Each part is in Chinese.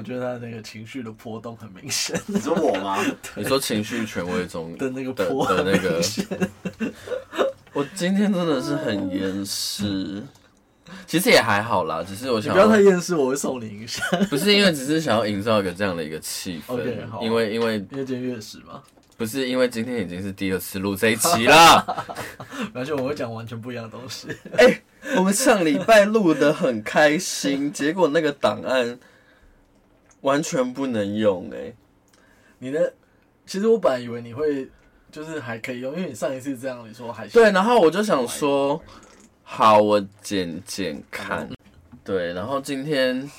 好，我觉得他那个情绪的波动很明显。你说我吗？你说情绪权威中的那个波的那个，我今天真的是很厌世。其实也还好啦，只是我想不要太厌世，我会送你一下。不是因为只是想要营造一个这样的一个气氛，okay, 好因为因为因为今天月食嘛。不是因为今天已经是第二次录这一期了，而且我会讲完全不一样的东西。哎、欸，我们上礼拜录的很开心，结果那个档案完全不能用哎、欸。你的，其实我本来以为你会就是还可以用，因为你上一次这样你说还行。对，然后我就想说，好，我剪剪看。对，然后今天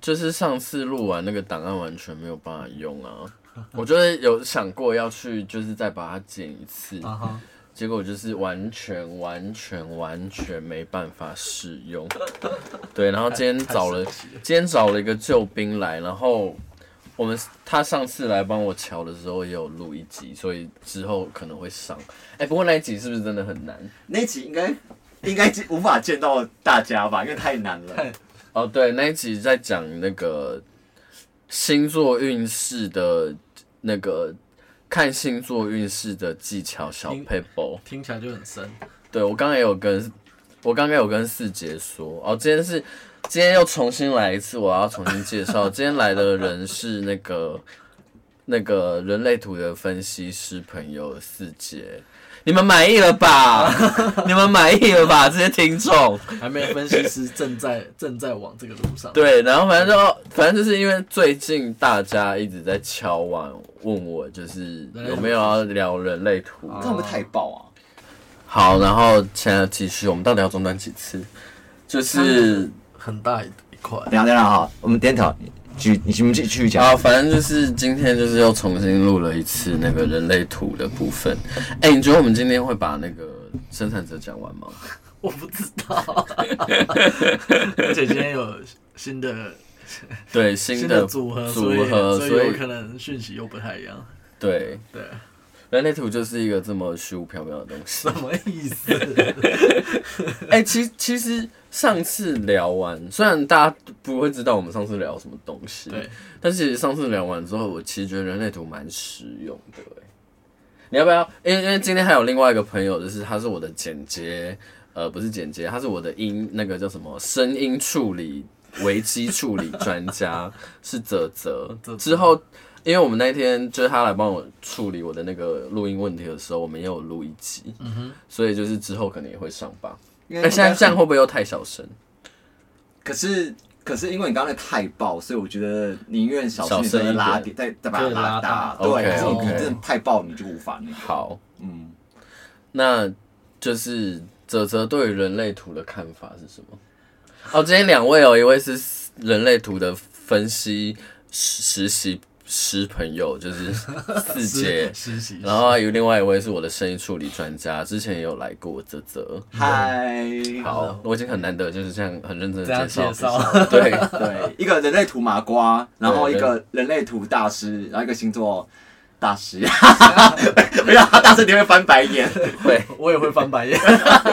就是上次录完那个档案完全没有办法用啊。我觉得有想过要去，就是再把它剪一次，uh huh. 结果就是完全、完全、完全没办法使用。对，然后今天找了，今天找了一个救兵来，然后我们他上次来帮我瞧的时候也有录一集，所以之后可能会上。哎、欸，不过那一集是不是真的很难？那一集应该应该无法见到大家吧，因为太难了。哦，对，那一集在讲那个。星座运势的那个看星座运势的技巧小 paper，听起来就很深。对，我刚刚也有跟，我刚刚有跟四杰说，哦，今天是今天又重新来一次，我要重新介绍。今天来的人是那个那个人类图的分析师朋友四杰。你们满意了吧？你们满意了吧？这些听众还没有分析师正在 正在往这个路上。对，然后反正就反正就是因为最近大家一直在敲碗问我，就是有没有要聊人类图？这会不会太爆啊？好，然后现在继续，我们到底要中断几次？就是很大一块。等下等下哈，我们点头。继你继续继续讲啊，反正就是今天就是又重新录了一次那个人类图的部分。哎、欸，你觉得我们今天会把那个生产者讲完吗？我不知道，而且今天有新的对新的组合组合，所以，所以有可能讯息又不太一样。对对，人类图就是一个这么虚无缥缈的东西，什么意思？哎、欸，其其实。上次聊完，虽然大家不会知道我们上次聊什么东西，对，但是上次聊完之后，我其实觉得人类图蛮实用的。你要不要？因为因为今天还有另外一个朋友，就是他是我的剪接，呃，不是剪接，他是我的音那个叫什么声音处理危机处理专家，是泽泽。之后，因为我们那天就是他来帮我处理我的那个录音问题的时候，我们也有录一集，嗯哼，所以就是之后可能也会上吧。那现在这样会不会又太小声？可是可是因为你刚才太爆，所以我觉得宁愿小声一拉点，再再把它拉大。对，可是你真的太爆，你就无法那个。好，嗯，那就是泽泽对于人类图的看法是什么？哦，今天两位哦，一位是人类图的分析实习。师朋友就是 四姐，然后有另外一位是我的声音处理专家，之前也有来过泽泽。嗨，好，我已经很难得就是这样很认真的介绍，对对，一个人类图麻瓜，然后一个人类图大师，然后一个星座。大师，没有他大师，你会翻白眼。会，我也会翻白眼。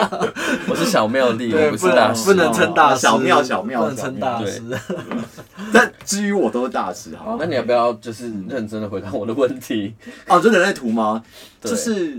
我是小妙丽，我不是大师，不能称大师。小妙，小妙，不能称大师。但至于我都是大师，哈。那你要不要就是认真的回答我的问题？哦，就人类图吗？就是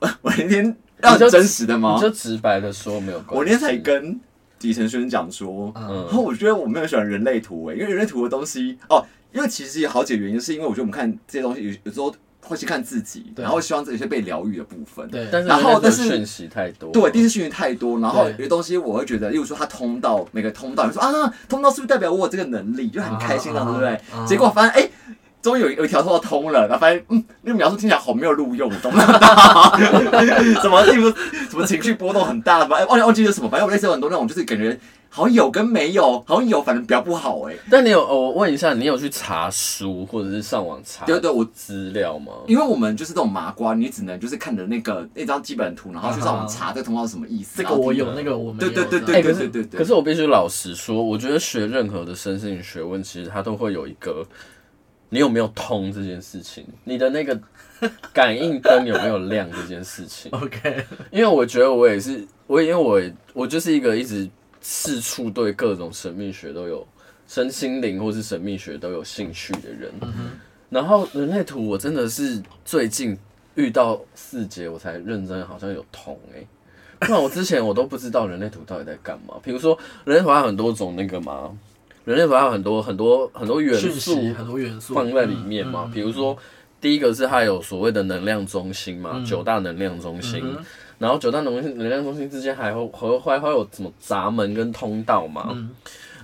我那天要真实的吗？就直白的说没有关系。我那天才跟底层学生讲说，然后我觉得我没有喜欢人类图诶，因为人类图的东西哦。因为其实有好几个原因，是因为我觉得我们看这些东西有有时候会去看自己，然后希望这些被疗愈的部分。对，然后但是讯息太多，对，第一次讯息太多，然后有些东西我会觉得，例如说它通道每个通道，你说啊，通道是不是代表我有这个能力，就很开心了，对不对？结果发现哎，终于有有一条通道通了，然后发现嗯，那个描述听起来好没有录用，懂吗？什么例如什么情绪波动很大吧？哎，忘记忘记是什么？反正我类似有很多那种，就是感觉。好像有跟没有，好像有，反正比较不好哎、欸。但你有，我问一下，你有去查书或者是上网查？对对，我资料吗？因为我们就是这种麻瓜，你只能就是看着那个那张基本图，然后去上网查这个通道是什么意思。这个我有，那个我没有。对对对对对对对。可是我必须老实说，我觉得学任何的身心学问，其实它都会有一个，你有没有通这件事情，你的那个 感应灯有没有亮这件事情。OK，因为我觉得我也是，我因为我我就是一个一直。四处对各种神秘学都有身心灵或是神秘学都有兴趣的人。然后人类图我真的是最近遇到四节我才认真，好像有通哎、欸，不然我之前我都不知道人类图到底在干嘛。比如说人类图还有很多种那个嘛，人类图还有很多很多很多元素，很多元素放在里面嘛。比如说第一个是它有所谓的能量中心嘛，九大能量中心。然后九大能能量中心之间还会还会有什么闸门跟通道嘛？嗯、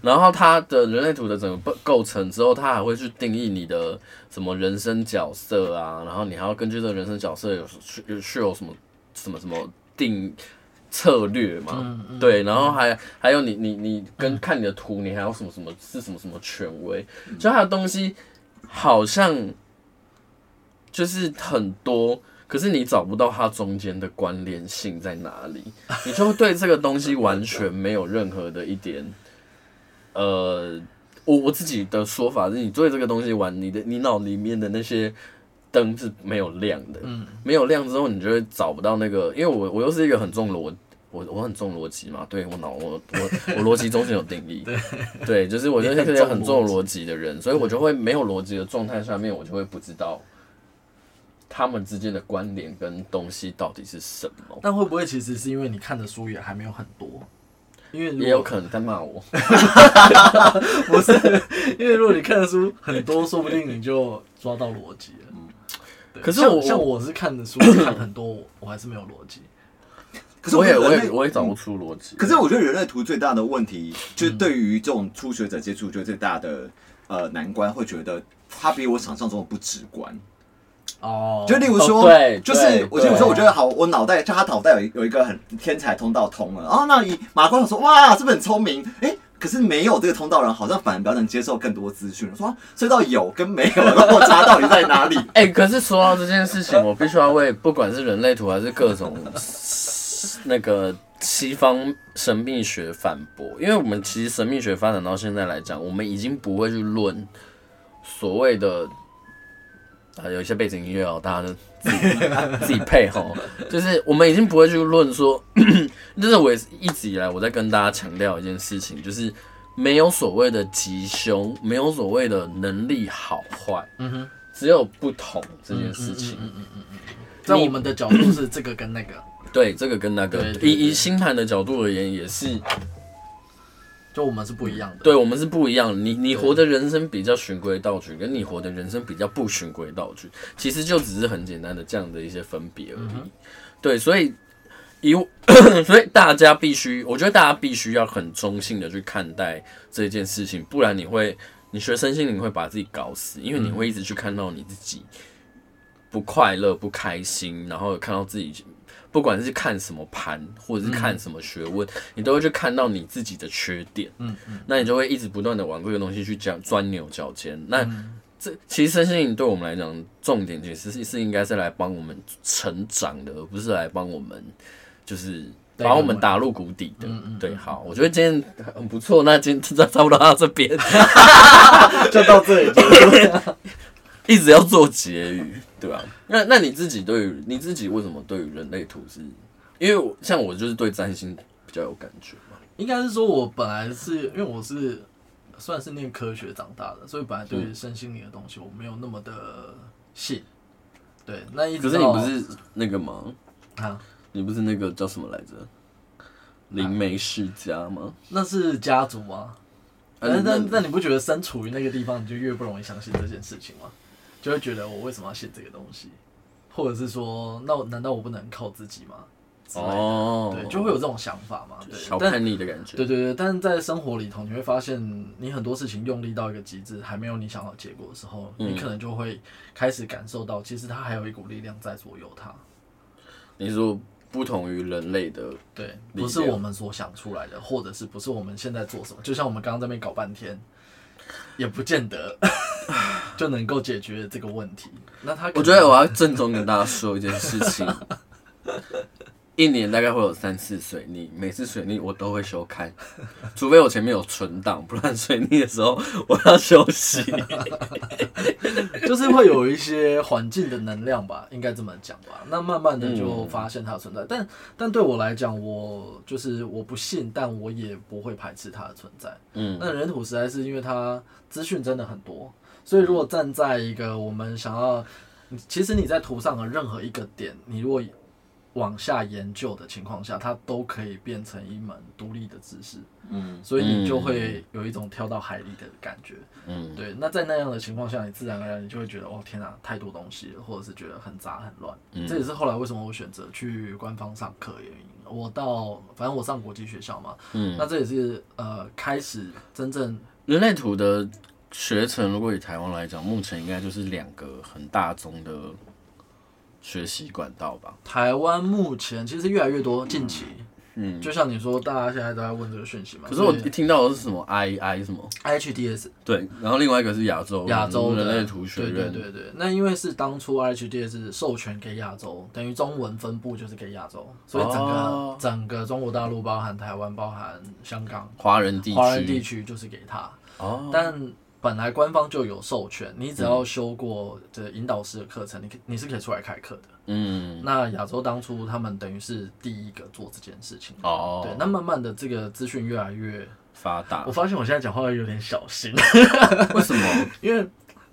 然后它的人类图的整个构成之后，它还会去定义你的什么人生角色啊，然后你还要根据这个人生角色有有是有什么什么什么定策略嘛？嗯嗯、对，然后还还有你你你跟看你的图，你还有什么什么是什么什么权威？就它的东西好像就是很多。可是你找不到它中间的关联性在哪里，你就会对这个东西完全没有任何的一点，呃，我我自己的说法是，你对这个东西玩，你的你脑里面的那些灯是没有亮的，嗯，没有亮之后，你就会找不到那个，因为我我又是一个很重逻，我我很重逻辑嘛，对我脑我我我逻辑中心有定义，对对，就是我就是一个很重逻辑的人，所以我就会没有逻辑的状态下面，我就会不知道。他们之间的关联跟东西到底是什么？但会不会其实是因为你看的书也还没有很多？因为也有可能在骂我。不是，因为如果你看的书很多，说不定你就抓到逻辑了。嗯，可是我像，我是看的书看很多，我还是没有逻辑。可是我也我也我也找不出逻辑。可是我觉得人类图最大的问题，就是对于这种初学者接触，就最大的呃难关，会觉得它比我想象中的不直观。哦，就例如说，就是我就有时候我觉得好，我脑袋就他脑袋有有一个很天才通道通了，哦，那以马光说，哇，是不是很聪明？哎，可是没有这个通道人，好像反而比较能接受更多资讯。说，隧道有跟没有，的落差到底在哪里？哎，可是说到这件事情，我必须要为不管是人类图还是各种那个西方神秘学反驳，因为我们其实神秘学发展到现在来讲，我们已经不会去论所谓的。啊，有一些背景音乐哦，大家就自己自己配吼。就是我们已经不会去论说，就是我也是一直以来我在跟大家强调一件事情，就是没有所谓的吉凶，没有所谓的能力好坏，嗯哼，只有不同这件事情。嗯嗯嗯嗯，在我们的角度是这个跟那个，对，这个跟那个，以以星盘的角度而言也是。就我们是不一样的，对，我们是不一样的。你你活的人生比较循规蹈矩，跟你活的人生比较不循规蹈矩，其实就只是很简单的这样的一些分别而已。嗯、对，所以以 所以大家必须，我觉得大家必须要很中性的去看待这件事情，不然你会你学身心灵会把自己搞死，因为你会一直去看到你自己不快乐、不开心，然后看到自己。不管是看什么盘，或者是看什么学问，嗯、你都会去看到你自己的缺点。嗯嗯，那你就会一直不断的往这个东西去讲钻牛角尖。那、嗯、这其实身心灵对我们来讲，重点其实是是应该是来帮我们成长的，而不是来帮我们就是把我们打入谷底的。对，对，好，我觉得今天很不错。那今天差不多到这边，就到这里。一直要做结语，对吧？那那你自己对于你自己为什么对于人类图是？因为像我就是对占星比较有感觉嘛。应该是说，我本来是因为我是算是念科学长大的，所以本来对于身心灵的东西我没有那么的信。对，那一直可是你不是那个吗？啊，你不是那个叫什么来着？灵媒世家吗？那是家族吗？但但但你不觉得身处于那个地方，你就越不容易相信这件事情吗？就会觉得我为什么要写这个东西，或者是说，那我难道我不能靠自己吗？哦，对，就会有这种想法嘛。对，小叛逆的感觉。对对对，但是在生活里头，你会发现，你很多事情用力到一个极致，还没有你想要的结果的时候，嗯、你可能就会开始感受到，其实它还有一股力量在左右它。你说不同于人类的，对，不是我们所想出来的，或者是不是我们现在做什么？就像我们刚刚在那边搞半天。也不见得 就能够解决这个问题。那他，我觉得我要郑重跟大家说一件事情：一年大概会有三次水逆，每次水逆我都会休刊，除非我前面有存档，不然水逆的时候我要休息。就是会有一些环境的能量吧，应该这么讲吧。那慢慢的就发现它的存在，嗯、但但对我来讲，我就是我不信，但我也不会排斥它的存在。嗯，那人土实在是因为它资讯真的很多，所以如果站在一个我们想要，其实你在图上的任何一个点，你如果往下研究的情况下，它都可以变成一门独立的知识。嗯，所以你就会有一种跳到海里的感觉。嗯，对。那在那样的情况下，你自然而然你就会觉得，哦，天哪，太多东西了，或者是觉得很杂很乱。嗯，这也是后来为什么我选择去官方上课的原因。我到反正我上国际学校嘛。嗯，那这也是呃开始真正人类图的学程。如果以台湾来讲，目前应该就是两个很大宗的。学习管道吧。台湾目前其实越来越多，近期，嗯，就像你说，大家现在都在问这个讯息嘛。可是我一听到的是什么 I I 什么 IHDS，对，然后另外一个是亚洲亚洲人类图学院，对对对对。那因为是当初 IHDS 授权给亚洲，等于中文分部就是给亚洲，所以整个、哦、整个中国大陆包含台湾、包含香港华人地区，华人地区就是给他。哦，但。本来官方就有授权，你只要修过这引导师的课程，你你是可以出来开课的。嗯，那亚洲当初他们等于是第一个做这件事情。哦，对，那慢慢的这个资讯越来越发达，我发现我现在讲话有点小心。为什么？因为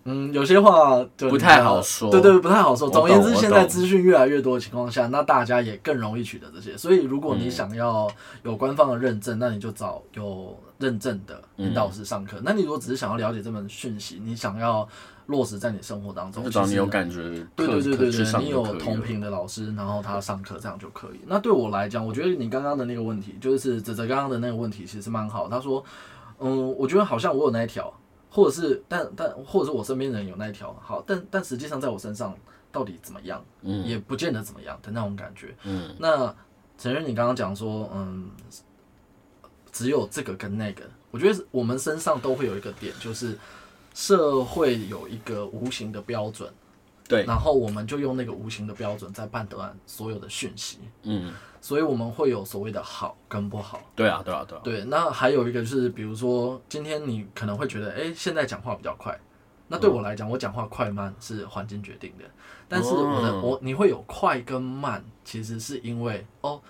嗯，有些话不太好说。对，对对，不太好说。总而言之，现在资讯越来越多的情况下，那大家也更容易取得这些。所以，如果你想要有官方的认证，那你就找有。认证的引导师上课，嗯、那你如果只是想要了解这门讯息，你想要落实在你生活当中，就找你有感觉，对对对对对，你有同频的老师，然后他上课这样就可以。那对我来讲，我觉得你刚刚的那个问题，就是泽泽刚刚的那个问题，其实蛮好。他说，嗯，我觉得好像我有那一条，或者是但但或者是我身边人有那一条，好，但但实际上在我身上到底怎么样，嗯，也不见得怎么样的那种感觉，嗯。那承认你刚刚讲说，嗯。只有这个跟那个，我觉得我们身上都会有一个点，就是社会有一个无形的标准，对，然后我们就用那个无形的标准在判断所有的讯息，嗯，所以我们会有所谓的好跟不好，对啊，对啊，对啊，对。那还有一个就是，比如说今天你可能会觉得，哎，现在讲话比较快，那对我来讲，我讲话快慢是环境决定的，但是我的我你会有快跟慢，其实是因为哦。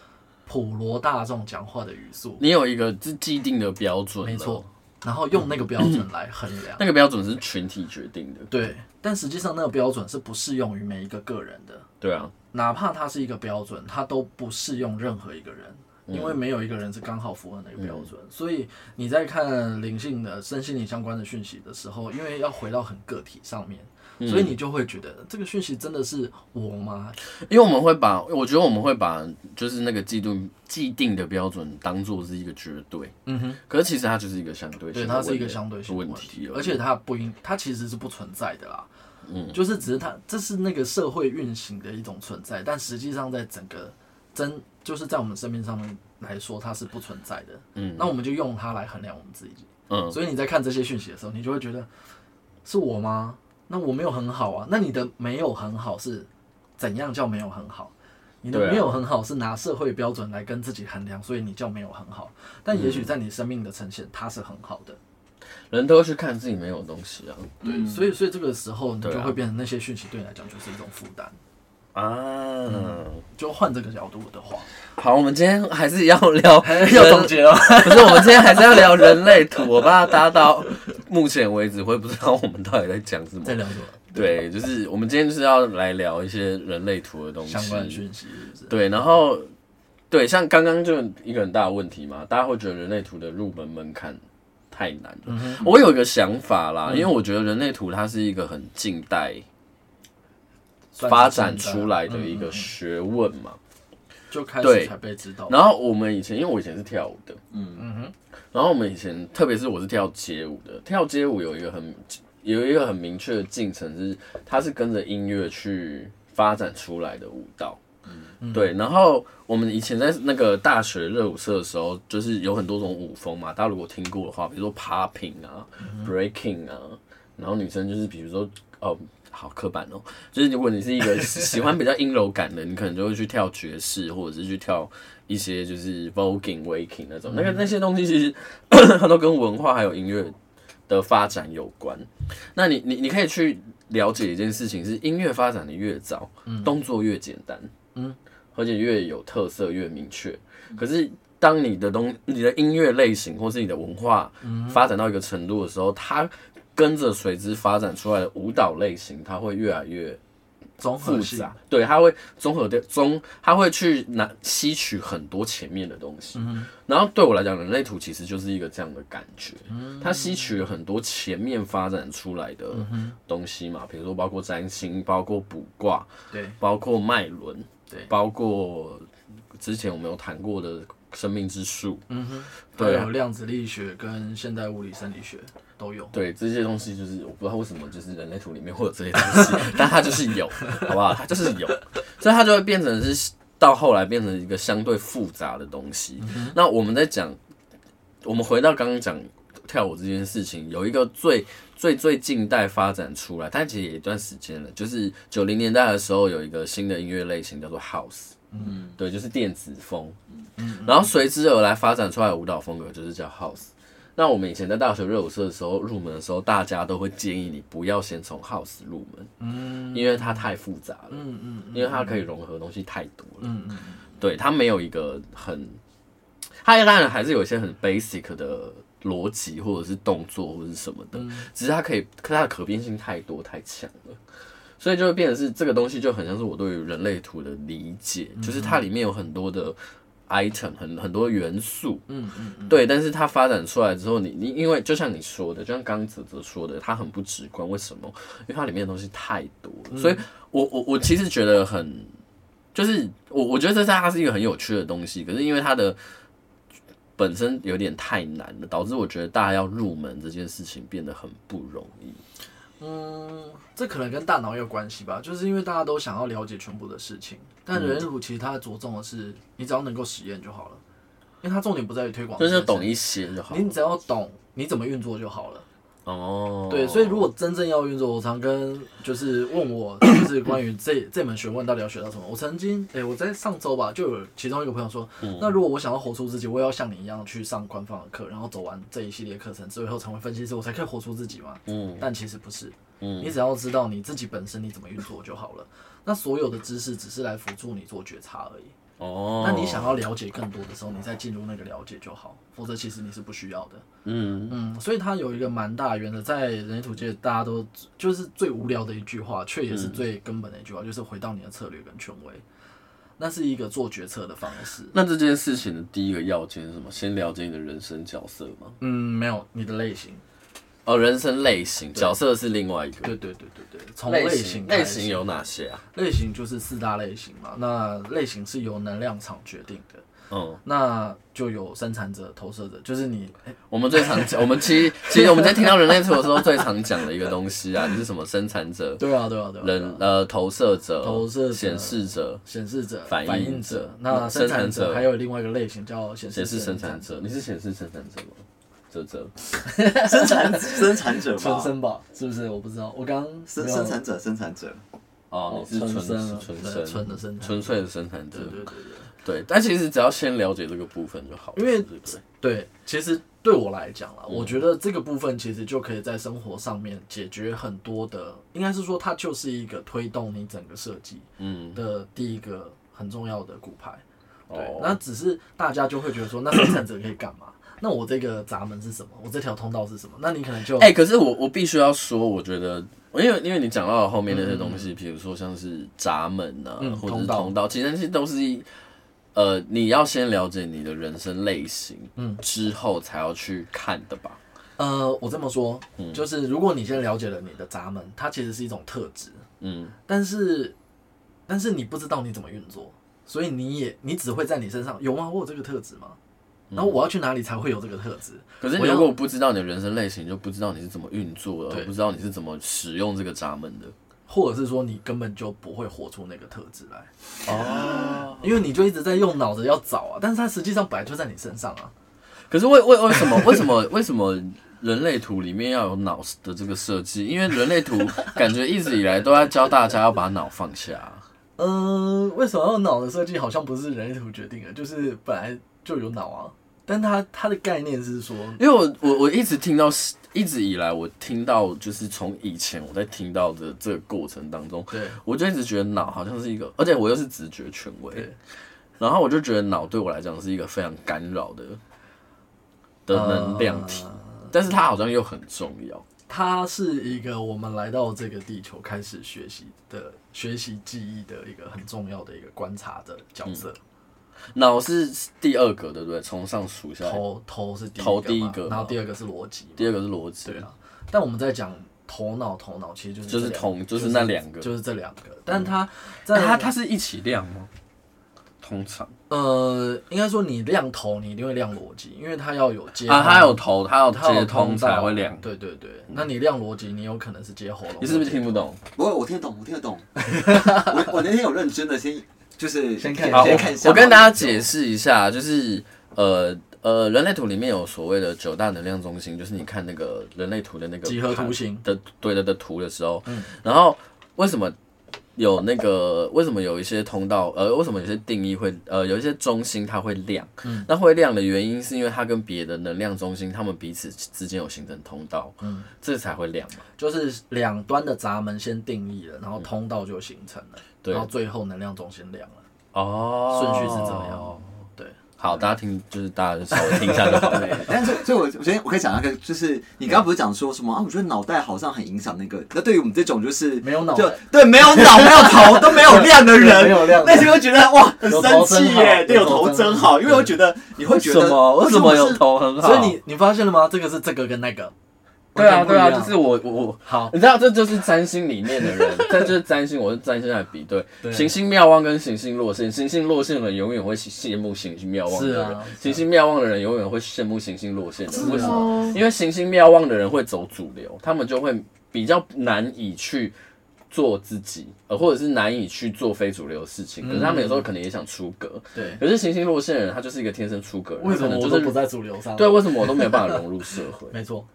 普罗大众讲话的语速，你有一个既既定的标准，没错，然后用那个标准来衡量。那个标准是群体决定的，对。但实际上，那个标准是不适用于每一个个人的。对啊，哪怕它是一个标准，它都不适用任何一个人，因为没有一个人是刚好符合那个标准。所以你在看灵性的、身心灵相关的讯息的时候，因为要回到很个体上面。所以你就会觉得这个讯息真的是我吗？因为我们会把，我觉得我们会把就是那个既定既定的标准当做是一个绝对。嗯哼。可是其实它就是一个相对性，对，它是一个相对性问题，而且它不应，它其实是不存在的啦。嗯。就是只是它，这是那个社会运行的一种存在，但实际上在整个真，就是在我们生命上面来说，它是不存在的。嗯。那我们就用它来衡量我们自己。嗯。所以你在看这些讯息的时候，你就会觉得是我吗？那我没有很好啊，那你的没有很好是怎样叫没有很好？你的没有很好是拿社会标准来跟自己衡量，所以你叫没有很好。但也许在你生命的呈现，它是很好的。人都去看自己没有东西啊，对，所以所以这个时候你就会变成那些讯息对你来讲就是一种负担。啊、嗯，就换这个角度的话，好，我们今天还是要聊，要总结了。不是我们今天还是要聊人类图，我怕大家到目前为止会不知道我们到底在讲什么。在聊什么？对，就是我们今天就是要来聊一些人类图的东西，相关讯息是是。对，然后对，像刚刚就一个很大的问题嘛，大家会觉得人类图的入门门槛太难了。嗯，我有一个想法啦，嗯、因为我觉得人类图它是一个很近代。发展出来的一个学问嘛，就开始才被知道。然后我们以前，因为我以前是跳舞的，嗯嗯哼。然后我们以前，特别是我是跳街舞的，跳街舞有一个很有一个很明确的进程，是它是跟着音乐去发展出来的舞蹈。嗯，对。然后我们以前在那个大学热舞社的时候，就是有很多种舞风嘛。大家如果听过的话，比如说 popping 啊，breaking 啊。然后女生就是比如说哦，好刻板哦，就是如果你是一个 喜欢比较阴柔感的，你可能就会去跳爵士，或者是去跳一些就是 voguing、waking 那种，那个那些东西其实 它都跟文化还有音乐的发展有关。那你你你可以去了解一件事情，是音乐发展的越早，动作越简单，嗯，而且越有特色越明确。可是当你的东你的音乐类型或是你的文化发展到一个程度的时候，它跟着随之发展出来的舞蹈类型，它会越来越复杂。对，它会综合的综，它会去拿吸取很多前面的东西。然后对我来讲，人类图其实就是一个这样的感觉。它吸取了很多前面发展出来的东西嘛，比如说包括占星，包括卜卦，对，包括脉轮，对，包括之前我们有谈过的。生命之树，嗯哼，对，还有量子力学跟现代物理生理学都有。对，这些东西就是我不知道为什么，就是人类图里面会有这些东西，但它就是有，好不好？它就是有，所以它就会变成是到后来变成一个相对复杂的东西。嗯、那我们在讲，我们回到刚刚讲跳舞这件事情，有一个最最最近代发展出来，但其实也一段时间了，就是九零年代的时候有一个新的音乐类型叫做 House。嗯，对，就是电子风，嗯，然后随之而来发展出来的舞蹈风格就是叫 House。那我们以前在大学热舞社的时候入门的时候，大家都会建议你不要先从 House 入门，嗯，因为它太复杂了，嗯嗯，因为它可以融合的东西太多了，嗯嗯，对，它没有一个很，它当然还是有一些很 basic 的逻辑或者是动作或者是什么的，只是它可以，可它的可变性太多太强了。所以就会变成是这个东西就很像是我对于人类图的理解，嗯、就是它里面有很多的 item，很很多元素，嗯对。但是它发展出来之后你，你你因为就像你说的，就像刚刚泽泽说的，它很不直观。为什么？因为它里面的东西太多了。嗯、所以我我我其实觉得很，就是我我觉得这是它是一个很有趣的东西。可是因为它的本身有点太难了，导致我觉得大家要入门这件事情变得很不容易。嗯，这可能跟大脑有关系吧，就是因为大家都想要了解全部的事情，但人类图其实它着重的是，你只要能够实验就好了，因为它重点不在于推广，就是懂一些就好，你只要懂你怎么运作就好了。哦，对，所以如果真正要运作，我常跟就是问我，就是 关于这这门学问到底要学到什么。我曾经，哎，我在上周吧，就有其中一个朋友说，嗯、那如果我想要活出自己，我也要像你一样去上官方的课，然后走完这一系列课程，最后成为分析师，我才可以活出自己嘛？嗯，但其实不是，嗯，你只要知道你自己本身你怎么运作就好了，那所有的知识只是来辅助你做觉察而已。哦，那你想要了解更多的时候，你再进入那个了解就好，否则其实你是不需要的。嗯嗯，所以它有一个蛮大的原则，在人类图界大家都就是最无聊的一句话，却也是最根本的一句话，就是回到你的策略跟权威，那是一个做决策的方式。那这件事情的第一个要件是什么？先了解你的人生角色吗？嗯，没有，你的类型。哦，人生类型角色是另外一个。对对对对对，从类型类型有哪些啊？类型就是四大类型嘛。那类型是由能量场决定的。嗯，那就有生产者、投射者，就是你。我们最常讲，我们其实其实我们在听到人类图的时候，最常讲的一个东西啊，就是什么生产者。对啊对啊对啊。人呃投射者、投射显示者、显示者、反应者。那生产者还有另外一个类型叫显示生产者。你是显示生产者吗？啧啧，生产生产者吧，纯生吧，是不是？我不知道，我刚生生产者，生产者，哦，你是纯生，纯生，纯的生，纯粹的生产者，对对对对，对。但其实只要先了解这个部分就好，因为对，其实对我来讲啦，我觉得这个部分其实就可以在生活上面解决很多的，应该是说它就是一个推动你整个设计，嗯，的第一个很重要的骨牌。对，那只是大家就会觉得说，那生产者可以干嘛？那我这个闸门是什么？我这条通道是什么？那你可能就哎、欸，可是我我必须要说，我觉得，因为因为你讲到了后面那些东西，比、嗯、如说像是闸门啊，嗯、或者是通道，其实那些都是一呃，你要先了解你的人生类型，嗯，之后才要去看的吧。呃，我这么说，嗯，就是如果你先了解了你的闸门，它其实是一种特质，嗯，但是但是你不知道你怎么运作，所以你也你只会在你身上有吗？我有这个特质吗？然后我要去哪里才会有这个特质？可是你如果不知道你的人生类型，就不知道你是怎么运作的，对不知道你是怎么使用这个闸门的，或者是说你根本就不会活出那个特质来哦，因为你就一直在用脑子要找啊，但是它实际上本来就在你身上啊。可是为为为什么为什么为什么人类图里面要有脑的这个设计？因为人类图感觉一直以来都在教大家要把脑放下。嗯、呃，为什么要脑的设计？好像不是人类图决定的，就是本来就有脑啊。但他他的概念是说，因为我我我一直听到，一直以来我听到，就是从以前我在听到的这个过程当中，对，我就一直觉得脑好像是一个，而且我又是直觉权威，然后我就觉得脑对我来讲是一个非常干扰的的能量体，呃、但是它好像又很重要，它是一个我们来到这个地球开始学习的学习记忆的一个很重要的一个观察的角色。嗯脑是第二个，对不对？从上数下来，头头是第头第一个，然后第二个是逻辑，第二个是逻辑。对啊，但我们在讲头脑，头脑其实就是就是同，就是那两个，就是这两个。但它在它它是一起亮吗？通常，呃，应该说你亮头，你一定会亮逻辑，因为它要有接啊，它有头，它要接通才会亮。对对对，那你亮逻辑，你有可能是接喉咙。你是不是听不懂？不会，我听得懂，我听得懂。我我那天有认真的先。就是先看，先看一下。我跟大家解释一下，就是呃呃，人类图里面有所谓的九大能量中心，就是你看那个人类图的那个几何图形。的对的的图的时候，嗯，然后为什么有那个为什么有一些通道，呃，为什么有些定义会呃有一些中心它会亮，嗯，那会亮的原因是因为它跟别的能量中心，它们彼此之间有形成通道，嗯，这才会亮嘛，就是两端的闸门先定义了，然后通道就形成了。对，然后最后能量中心亮了哦，顺序是怎么样？对，好，大家听，就是大家就稍微听一下就好了。但是，所以我我先我可以讲一个，就是你刚刚不是讲说什么啊？我觉得脑袋好像很影响那个。那对于我们这种就是没有脑，就对，没有脑、没有头都没有亮的人，没有亮，那就会觉得哇，很生气耶！对，有头真好，因为我觉得你会觉得什么？为什么有头很好？所以你你发现了吗？这个是这个跟那个。对啊，对啊，就是我我好，你知道这就是占星里面的人，这就是占星，我是占星来比对，行星妙望跟行星落陷，行星落陷的人永远会羡慕行星妙望的人，行星妙望的人永远会羡慕行星落陷的人，为什么？因为行星妙望的人会走主流，他们就会比较难以去做自己，呃，或者是难以去做非主流的事情，可是他们有时候可能也想出格，对。可是行星落陷的人，他就是一个天生出格人，为什么我都不在主流上？对，为什么我都没有办法融入社会？没错。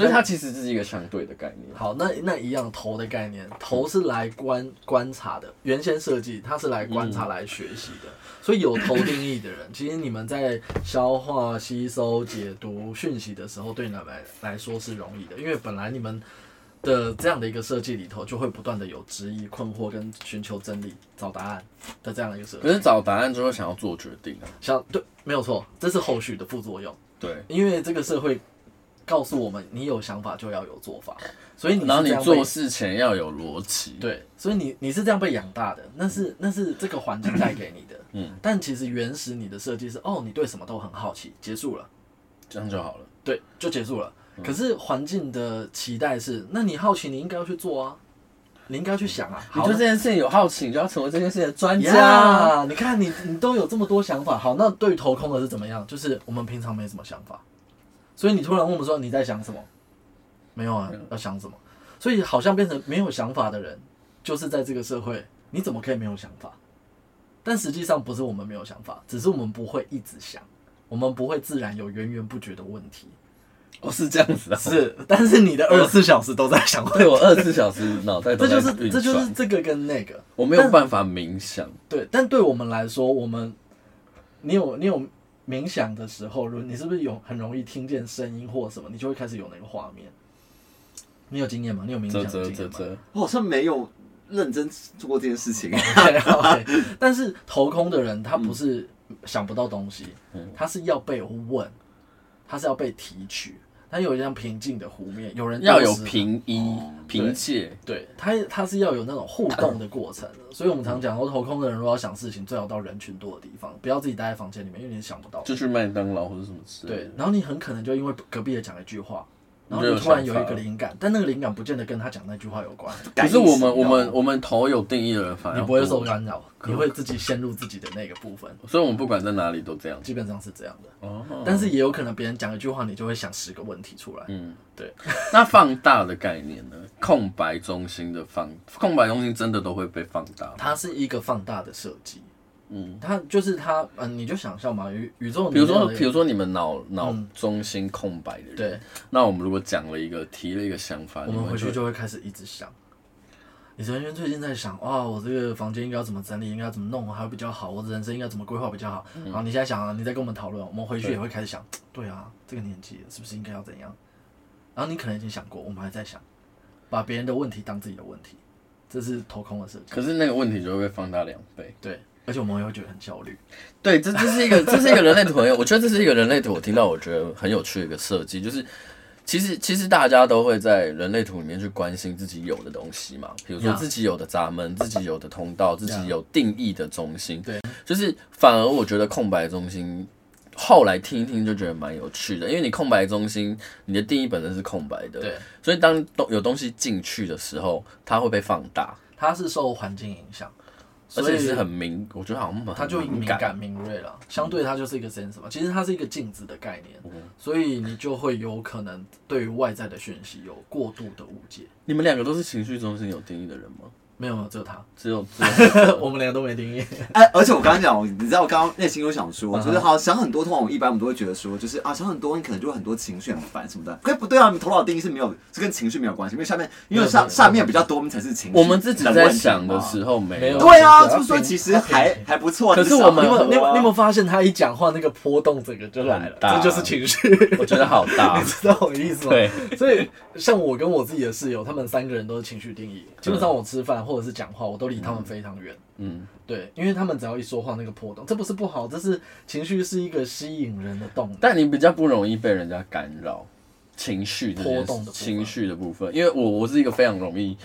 所以它其实是一个相对的概念。好，那那一样头的概念，头是来观观察的，原先设计它是来观察、来学习的。所以有头定义的人，其实你们在消化、吸收、解读讯息的时候，对你们来来说是容易的，因为本来你们的这样的一个设计里头，就会不断的有质疑、困惑跟寻求真理、找答案的这样的一个设计。可是找答案之后想要做决定啊，想对，没有错，这是后续的副作用。对，因为这个社会。告诉我们，你有想法就要有做法，所以你然后你做事前要有逻辑。对，所以你你是这样被养大的，那是那是这个环境带给你的。嗯，但其实原始你的设计是，哦，你对什么都很好奇，结束了，这样就好了。对，就结束了。可是环境的期待是，那你好奇，你应该要去做啊，你应该要去想啊。你对这件事情有好奇，你就要成为这件事情的专家。你看，你你都有这么多想法，好，那对于头空的是怎么样？就是我们平常没什么想法。所以你突然问我说，你在想什么？没有啊，要想什么？所以好像变成没有想法的人，就是在这个社会，你怎么可以没有想法？但实际上不是我们没有想法，只是我们不会一直想，我们不会自然有源源不绝的问题。哦，是这样子的，是，但是你的二十四小时都在想，对我二十四小时脑袋。这就是这就是这个跟那个，我没有办法冥想。对，但对我们来说，我们，你有你有。冥想的时候，如你是不是有很容易听见声音或什么，你就会开始有那个画面？你有经验吗？你有冥想的经验吗？我好像没有认真做过这件事情。但是头空的人，他不是想不到东西，他是要被问，他是要被提取。它有一样平静的湖面，有人要有平一平切，对，它它是要有那种互动的过程，所以我们常讲说，头空的人如果要想事情，最好到人群多的地方，不要自己待在房间里面，因为你想不到，就去麦当劳或者什么吃。对，然后你很可能就因为隔壁的讲一句话。然后你突然有一个灵感，但那个灵感不见得跟他讲那句话有关。可是我们我们我们头有定义的人，反而你不会受干扰，你会自己陷入自己的那个部分。所以，我们不管在哪里都这样，基本上是这样的。哦。但是也有可能别人讲一句话，你就会想十个问题出来。嗯，对。那放大的概念呢？空白中心的放，空白中心真的都会被放大？它是一个放大的设计。嗯，它就是它，嗯，你就想象嘛，宇宇宙，比如说，比如说你们脑脑中心空白的人，对，那我们如果讲了一个提了一个想法，我们回去就会开始一直想。你人员最近在想，哇，我这个房间应该要怎么整理，应该要怎么弄还会比较好，我的人生应该怎么规划比较好。然后你现在想啊，你在跟我们讨论，我们回去也会开始想，对啊，这个年纪是不是应该要怎样？然后你可能已经想过，我们还在想，把别人的问题当自己的问题，这是头空的事情。可是那个问题就会被放大两倍，对。而且我们也会觉得很焦虑。对，这这是一个这是一个人类图，我觉得这是一个人类图。我听到我觉得很有趣的一个设计，就是其实其实大家都会在人类图里面去关心自己有的东西嘛，比如说自己有的闸门、自己有的通道、自己有定义的中心。对，就是反而我觉得空白中心，后来听一听就觉得蛮有趣的，因为你空白中心，你的定义本身是空白的，对，所以当东有东西进去的时候，它会被放大，它是受环境影响。而且是很敏，我觉得好像他就敏感敏锐了，相对它就是一个 sense 嘛。其实它是一个镜子的概念，所以你就会有可能对于外在的讯息有过度的误解。你们两个都是情绪中心有定义的人吗？没有没有，只有他，只有只有 我们两个都没定义。哎，而且我刚刚讲，你知道我刚刚内心有想说，就是好想很多，通常我们一般我们都会觉得说，就是啊想很多，你可能就会很多情绪很烦什么的。可不对啊，你头脑定义是没有，是跟情绪没有关系，因为下面因为上下面比较多，我们才是情绪。我们自己在想的时候没有。对啊，就是说其实还 还不错。可是我们，你有你有没有发现他一讲话那个波动整个就来了，这就是情绪。我觉得好大，你知道我的意思吗？对。所以像我跟我自己的室友，他们三个人都是情绪定义。基本上我吃饭或者是讲话，我都。离他们非常远，嗯，对，因为他们只要一说话，那个波动，这不是不好，这是情绪是一个吸引人的动力。但你比较不容易被人家干扰情绪波动的情绪的部分，因为我我是一个非常容易。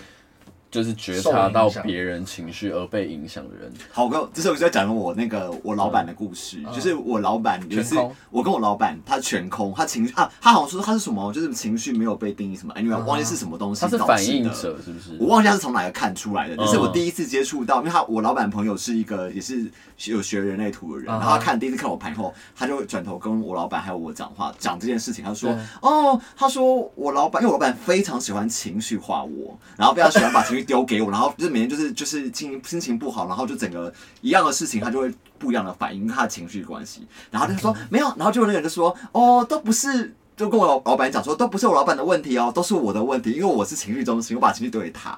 就是觉察到别人情绪而被影响的人。好，哥，这时候我就在讲我那个我老板的故事，嗯、就是我老板有一次，我跟我老板他全空，他情绪啊，他好像说他是什么，就是情绪没有被定义什么，哎，你忘记是什么东西，他是反应者是不是？我忘记他是从哪个看出来的，这是我第一次接触到，因为他我老板朋友是一个也是有学人类图的人，然后他看第一次看我盘后，他就转头跟我老板还有我讲话讲这件事情，他说哦，他说我老板，因为我老板非常喜欢情绪化我，然后非常喜欢把情绪。丢给我，然后就是每天就是就是心心情不好，然后就整个一样的事情，他就会不一样的反应他的情绪关系。然后他就说没有，然后就有那个人就说哦，都不是，就跟我老老板讲说都不是我老板的问题哦，都是我的问题，因为我是情绪中心，我把情绪丢给他。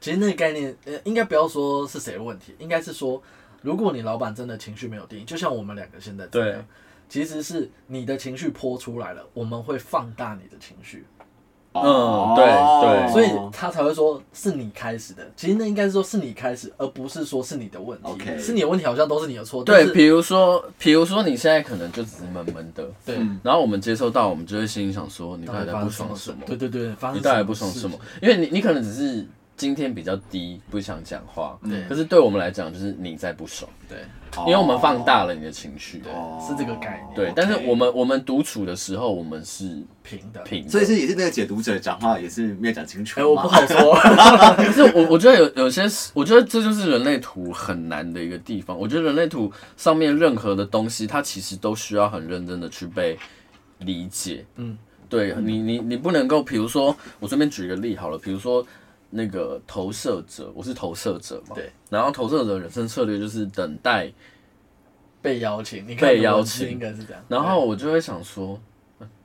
其实那个概念呃，应该不要说是谁的问题，应该是说如果你老板真的情绪没有定义，就像我们两个现在这样，对，其实是你的情绪泼出来了，我们会放大你的情绪。嗯，对对，所以他才会说是你开始的。其实那应该是说是你开始，而不是说是你的问题。是你的问题，好像都是你的错。对，比如说，比如说你现在可能就只是闷闷的，对。然后我们接收到，我们就会心里想说，你到底在不爽什么？对对对，你到底不爽什么？因为你你可能只是。今天比较低，不想讲话。对，可是对我们来讲，就是你在不爽。对，因为我们放大了你的情绪。对，是这个概念。对，但是我们我们独处的时候，我们是平的，平。所以是也是那个解读者讲话也是没有讲清楚。哎，我不好说。可是我我觉得有有些，我觉得这就是人类图很难的一个地方。我觉得人类图上面任何的东西，它其实都需要很认真的去被理解。嗯，对你你你不能够，比如说我随便举一个例好了，比如说。那个投射者，我是投射者嘛？对。然后投射者人生策略就是等待被邀请，你被邀请应该是这样。然后我就会想说，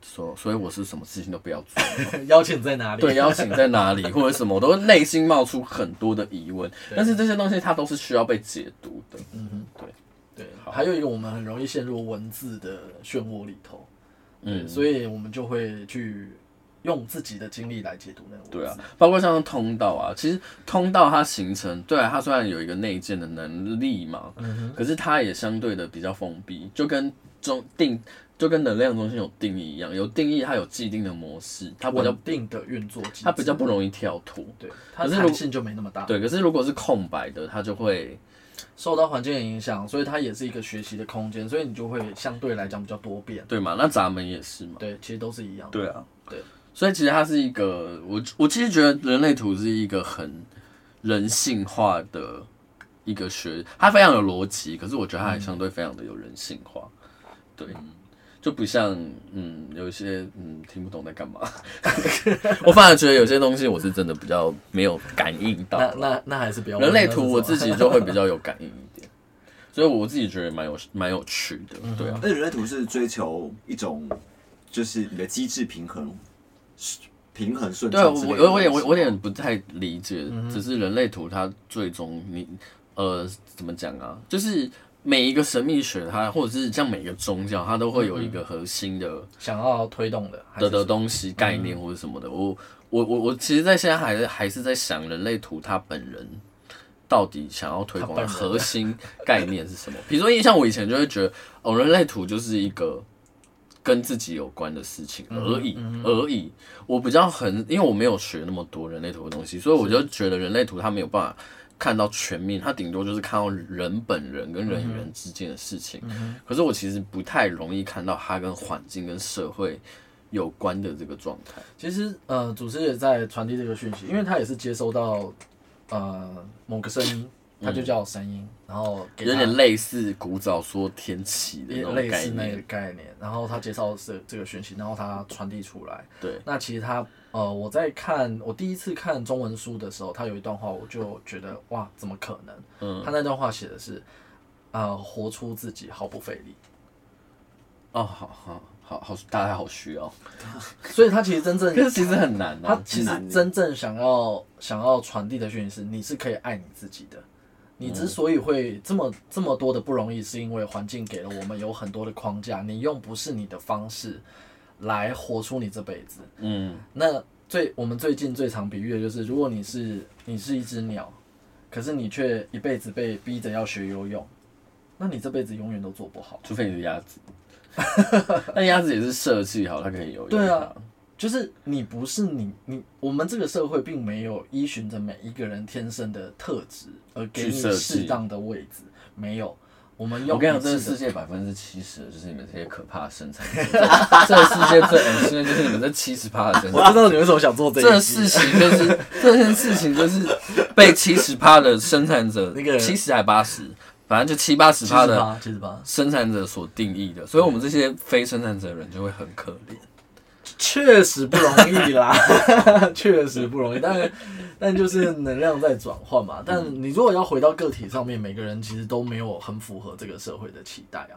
说，所以我是什么事情都不要做。邀请在哪里？对，邀请在哪里，或者什么，我都会内心冒出很多的疑问。但是这些东西它都是需要被解读的。嗯哼，对对。还有一个，我们很容易陷入文字的漩涡里头。嗯，所以我们就会去。用自己的经历来解读那种。对啊，包括像通道啊，其实通道它形成，对啊，它虽然有一个内建的能力嘛，嗯、哼可是它也相对的比较封闭，就跟中定，就跟能量中心有定义一样，有定义它有既定的模式，它比较定的运作，它比较不容易跳脱，对，它弹性就没那么大。对，可是如果是空白的，它就会受到环境的影响，所以它也是一个学习的空间，所以你就会相对来讲比较多变，对嘛？那咱们也是嘛？对，其实都是一样。对啊，对。所以其实它是一个，我我其实觉得人类图是一个很人性化的一个学，它非常有逻辑，可是我觉得它也相对非常的有人性化，对，就不像嗯有一些嗯听不懂在干嘛，我反而觉得有些东西我是真的比较没有感应到，那那那还是比较人类图我自己就会比较有感应一点，所以我自己觉得蛮有蛮有趣的，对啊。那人类图是追求一种，就是你的机制平衡，平衡顺畅。对，我我我有点我我有点不太理解，只是人类图它最终你呃怎么讲啊？就是每一个神秘学它或者是像每个宗教，它都会有一个核心的想要推动的的的东西概念或者什么的。我我我我其实，在现在还是还是在想人类图它本人。到底想要推广的 核心概念是什么？比如说，像我以前就会觉得，哦，人类图就是一个跟自己有关的事情而已而已。我比较很，因为我没有学那么多人类图的东西，所以我就觉得人类图它没有办法看到全面，它顶多就是看到人本人跟人与人之间的事情。可是我其实不太容易看到它跟环境跟社会有关的这个状态。其实，呃，主持人也在传递这个讯息，因为他也是接收到。呃，某个声音，它就叫声音，嗯、然后给有点类似古早说天启的那种概念，类似那个概念。然后他介绍这这个讯息，然后他传递出来。对，那其实他呃，我在看我第一次看中文书的时候，他有一段话，我就觉得哇，怎么可能？嗯，他那段话写的是，呃，活出自己毫不费力。哦，好好。好好，大家好需要，所以他其实真正，可是其实很难啊。他其实真正想要想要传递的讯息是，你是可以爱你自己的。你之所以会这么这么多的不容易，是因为环境给了我们有很多的框架，你用不是你的方式来活出你这辈子。嗯，那最我们最近最常比喻的就是，如果你是你是一只鸟，可是你却一辈子被逼着要学游泳，那你这辈子永远都做不好，除非你是鸭子。那鸭子也是设计好，它可以游泳。对啊，就是你不是你你，我们这个社会并没有依循着每一个人天生的特质而给你适当的位置，没有。我们用我跟你讲，这个世界百分之七十就是你们这些可怕的生产者。这个世界最恶心的就是你们这七十趴的生产者。我知道你为什么想做这件事情，就是这件事情就是被七十趴的生产者，那个七十还八十。反正就七八十趴的生产者所定义的，所以我们这些非生产者的人就会很可怜。确实不容易啦，确实不容易。但但就是能量在转换嘛。但你如果要回到个体上面，每个人其实都没有很符合这个社会的期待啊。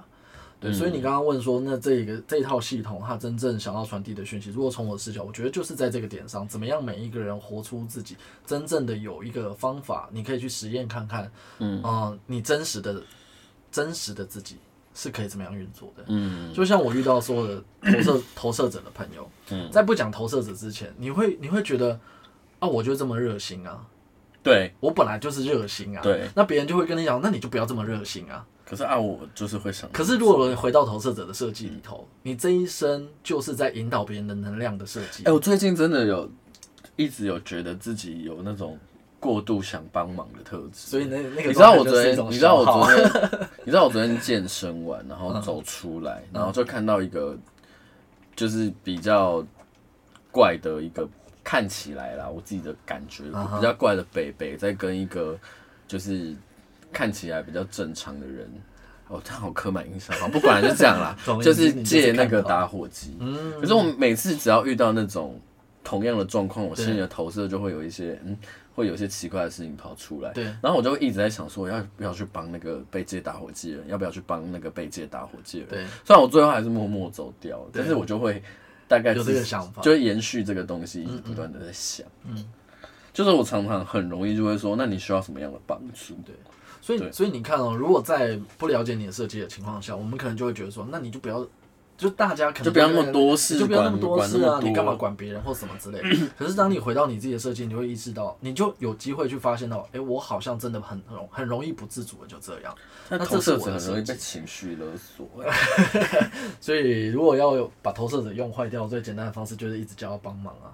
对，所以你刚刚问说，那这一个这一套系统，它真正想要传递的讯息，如果从我的视角，我觉得就是在这个点上，怎么样每一个人活出自己，真正的有一个方法，你可以去实验看看，嗯、呃，你真实的真实的自己是可以怎么样运作的，嗯，就像我遇到所有的投射 投射者的朋友，嗯，在不讲投射者之前，你会你会觉得啊，我就这么热心啊，对，我本来就是热心啊，对，那别人就会跟你讲，那你就不要这么热心啊。可是啊，我就是会想。可是如果回到投射者的设计里头，你这一生就是在引导别人的能量的设计。哎，我最近真的有一直有觉得自己有那种过度想帮忙的特质。所以那那个，你知道我昨天，你知道我昨天，你知道我昨天健身完，然后走出来，然后就看到一个就是比较怪的一个看起来啦，我自己的感觉比较怪的北北在跟一个就是。看起来比较正常的人，哦，他好刻板印象，好，不管就这样啦，就是借那个打火机。嗯，可是我每次只要遇到那种同样的状况，我心里的投射就会有一些，嗯，会有一些奇怪的事情跑出来。对，然后我就会一直在想说，要不要去帮那个被借打火机的人，要不要去帮那个被借打火机的人？对，虽然我最后还是默默走掉，但是我就会大概有这个想法，就会延续这个东西，一直不断的在想。嗯，就是我常常很容易就会说，那你需要什么样的帮助？对。所以，所以你看哦，如果在不了解你的设计的情况下，我们可能就会觉得说，那你就不要，就大家可能就不要那么多事，就不要那么多事啊，你干嘛管别人或什么之类的。可是当你回到你自己的设计，你会意识到，你就有机会去发现到，哎，我好像真的很容很容易不自主的就这样。那投射者很容易被情绪勒索。所以，如果要把投射者用坏掉，最简单的方式就是一直叫他帮忙啊。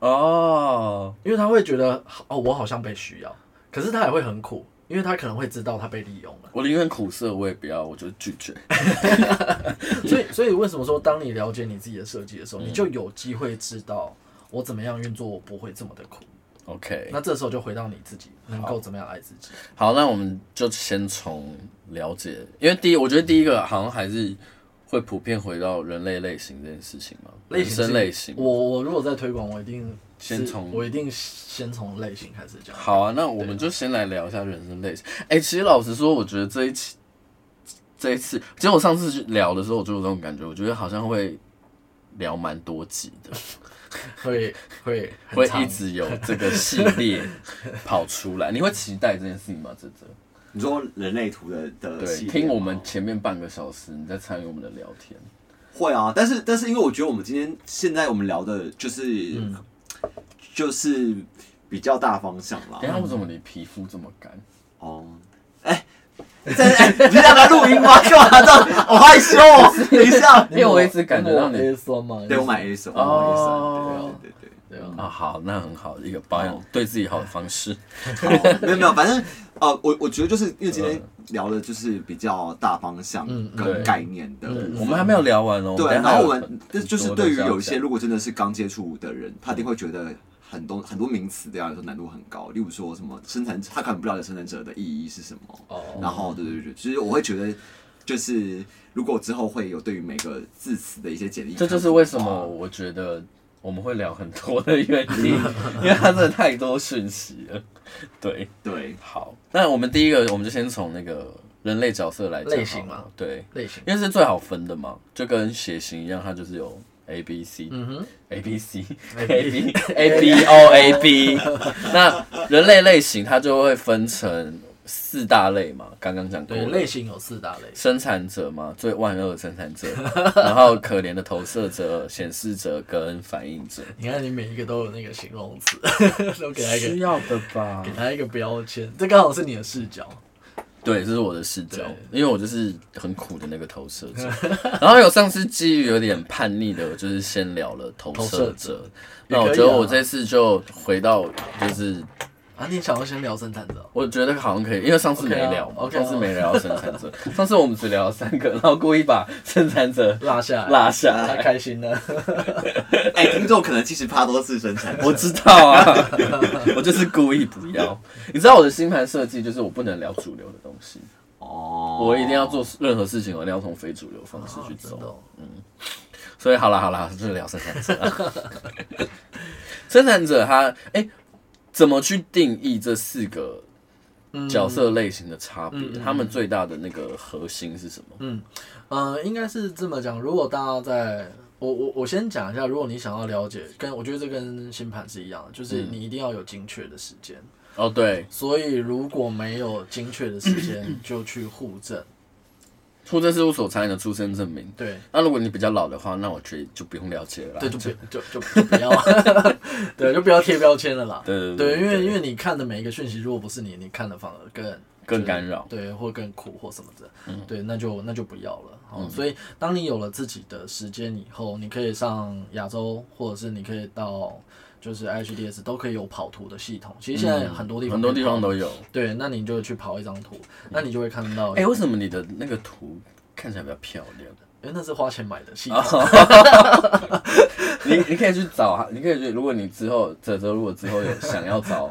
哦，因为他会觉得，哦，我好像被需要，可是他也会很苦。因为他可能会知道他被利用了。我宁愿苦涩，我也不要，我就拒绝。所以，所以为什么说，当你了解你自己的设计的时候，嗯、你就有机会知道我怎么样运作，我不会这么的苦。OK，那这时候就回到你自己，能够怎么样爱自己。好，好，那我们就先从了解，因为第一，我觉得第一个好像还是会普遍回到人类类型这件事情嘛，类型类型。我我如果在推广，我一定。先从我一定先从类型开始讲。好啊，那我们就先来聊一下人生类型。哎、欸，其实老实说，我觉得这一期这一次，其实我上次去聊的时候，我就有这种感觉，我觉得好像会聊蛮多集的，会会会一直有这个系列 跑出来。你会期待这件事情吗？这这，你说人类图的的对，听我们前面半个小时你在参与我们的聊天，会啊，但是但是因为我觉得我们今天现在我们聊的就是、嗯、就是比较大方向啦。等下为什么你皮肤这么干？哦，哎。你在来录音吗？干嘛这样？好害羞哦！等一下，因为我一直感觉到你 A 酸嘛，对，我买 A 酸，哦，对对对对啊，好，那很好的一个保养，对自己好的方式。没有没有，反正呃，我我觉得就是因为今天聊的就是比较大方向跟概念的，我们还没有聊完哦。对，然后我们就是对于有一些如果真的是刚接触的人，他一定会觉得。很多很多名词对他来说难度很高，例如说什么生产者，他可能不知道生产者的意义是什么。哦。然后，对对对，其实我会觉得，就是如果之后会有对于每个字词的一些简历，这就是为什么我觉得我们会聊很多的原因，因为它真的太多讯息了。对对，好，那我们第一个，我们就先从那个人类角色来讲类型嘛，对类型，因为是最好分的嘛，就跟血型一样，它就是有。A B C，嗯哼，A B C，A B A B O A B，那人类类型它就会分成四大类嘛，刚刚讲过。对，类型有四大类。生产者嘛，最万恶的生产者，然后可怜的投射者、显示者跟反应者。你看，你每一个都有那个形容词，都给他一个需要的吧，给他一个标签，这刚好是你的视角。对，这是我的视角，因为我就是很苦的那个投射者。然后有上次基于有点叛逆的，就是先聊了投射者。那我觉得我这次就回到就是。啊，你想要先聊生产者？我觉得好像可以，因为上次没聊，okay 啊、上次没聊生产者。上次我们只聊了三个，然后故意把生产者落下，落下，太开心了。哎、欸，听众可能其实怕多次生产者，我知道啊，我就是故意不要。你知道我的星盘设计就是我不能聊主流的东西哦，我一定要做任何事情，我一定要从非主流方式去走。哦、嗯，所以好了好了，就是聊生产者。生产者他哎。欸怎么去定义这四个角色类型的差别？他们最大的那个核心是什么？嗯，呃，应该是这么讲。如果大家在，我我我先讲一下，如果你想要了解，跟我觉得这跟星盘是一样的，就是你一定要有精确的时间。哦，对。所以如果没有精确的时间，就去户政。户政事务所才能的出生证明。对，那如果你比较老的话，那我觉得就不用了解了。对，就不就就不要，对，就不要贴标签了啦。对对对，因为因为你看的每一个讯息，如果不是你，你看的反而更更干扰，对，或更苦或什么的。嗯，对，那就那就不要了。嗯，所以当你有了自己的时间以后，你可以上亚洲，或者是你可以到。就是 IHDS 都可以有跑图的系统，其实现在很多地方、嗯、很多地方都有。对，那你就去跑一张图，那你就会看到。哎、欸，为什么你的那个图看起来比较漂亮？因为那是花钱买的系统。你你可以去找，你可以去，如果你之后泽泽如果之后有想要找。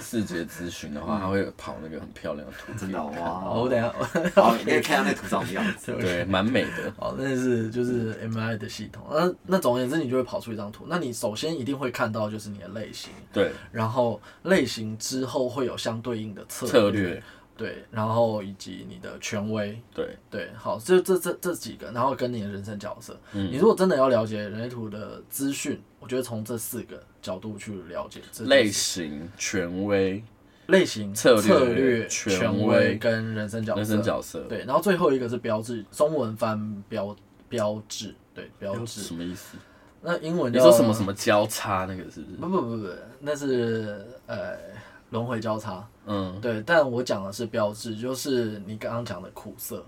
视觉咨询的话，他会跑那个很漂亮的图，真的哇！我等下，好，你可以看下那图长什么样子，对，蛮美的。哦，那是就是 MI 的系统。那那总而言之，你就会跑出一张图。那你首先一定会看到就是你的类型，对。然后类型之后会有相对应的策策略，对。然后以及你的权威，对对。好，就这这这几个，然后跟你的人生角色。嗯。你如果真的要了解人类图的资讯，我觉得从这四个角度去了解类型、权威。类型、策略、权威跟人生角色，人生角色对，然后最后一个是标志，中文翻标标志，对，标志什么意思？那英文你说什么什么交叉那个是不是？不不不不，那是呃轮回交叉，嗯，对，但我讲的是标志，就是你刚刚讲的苦涩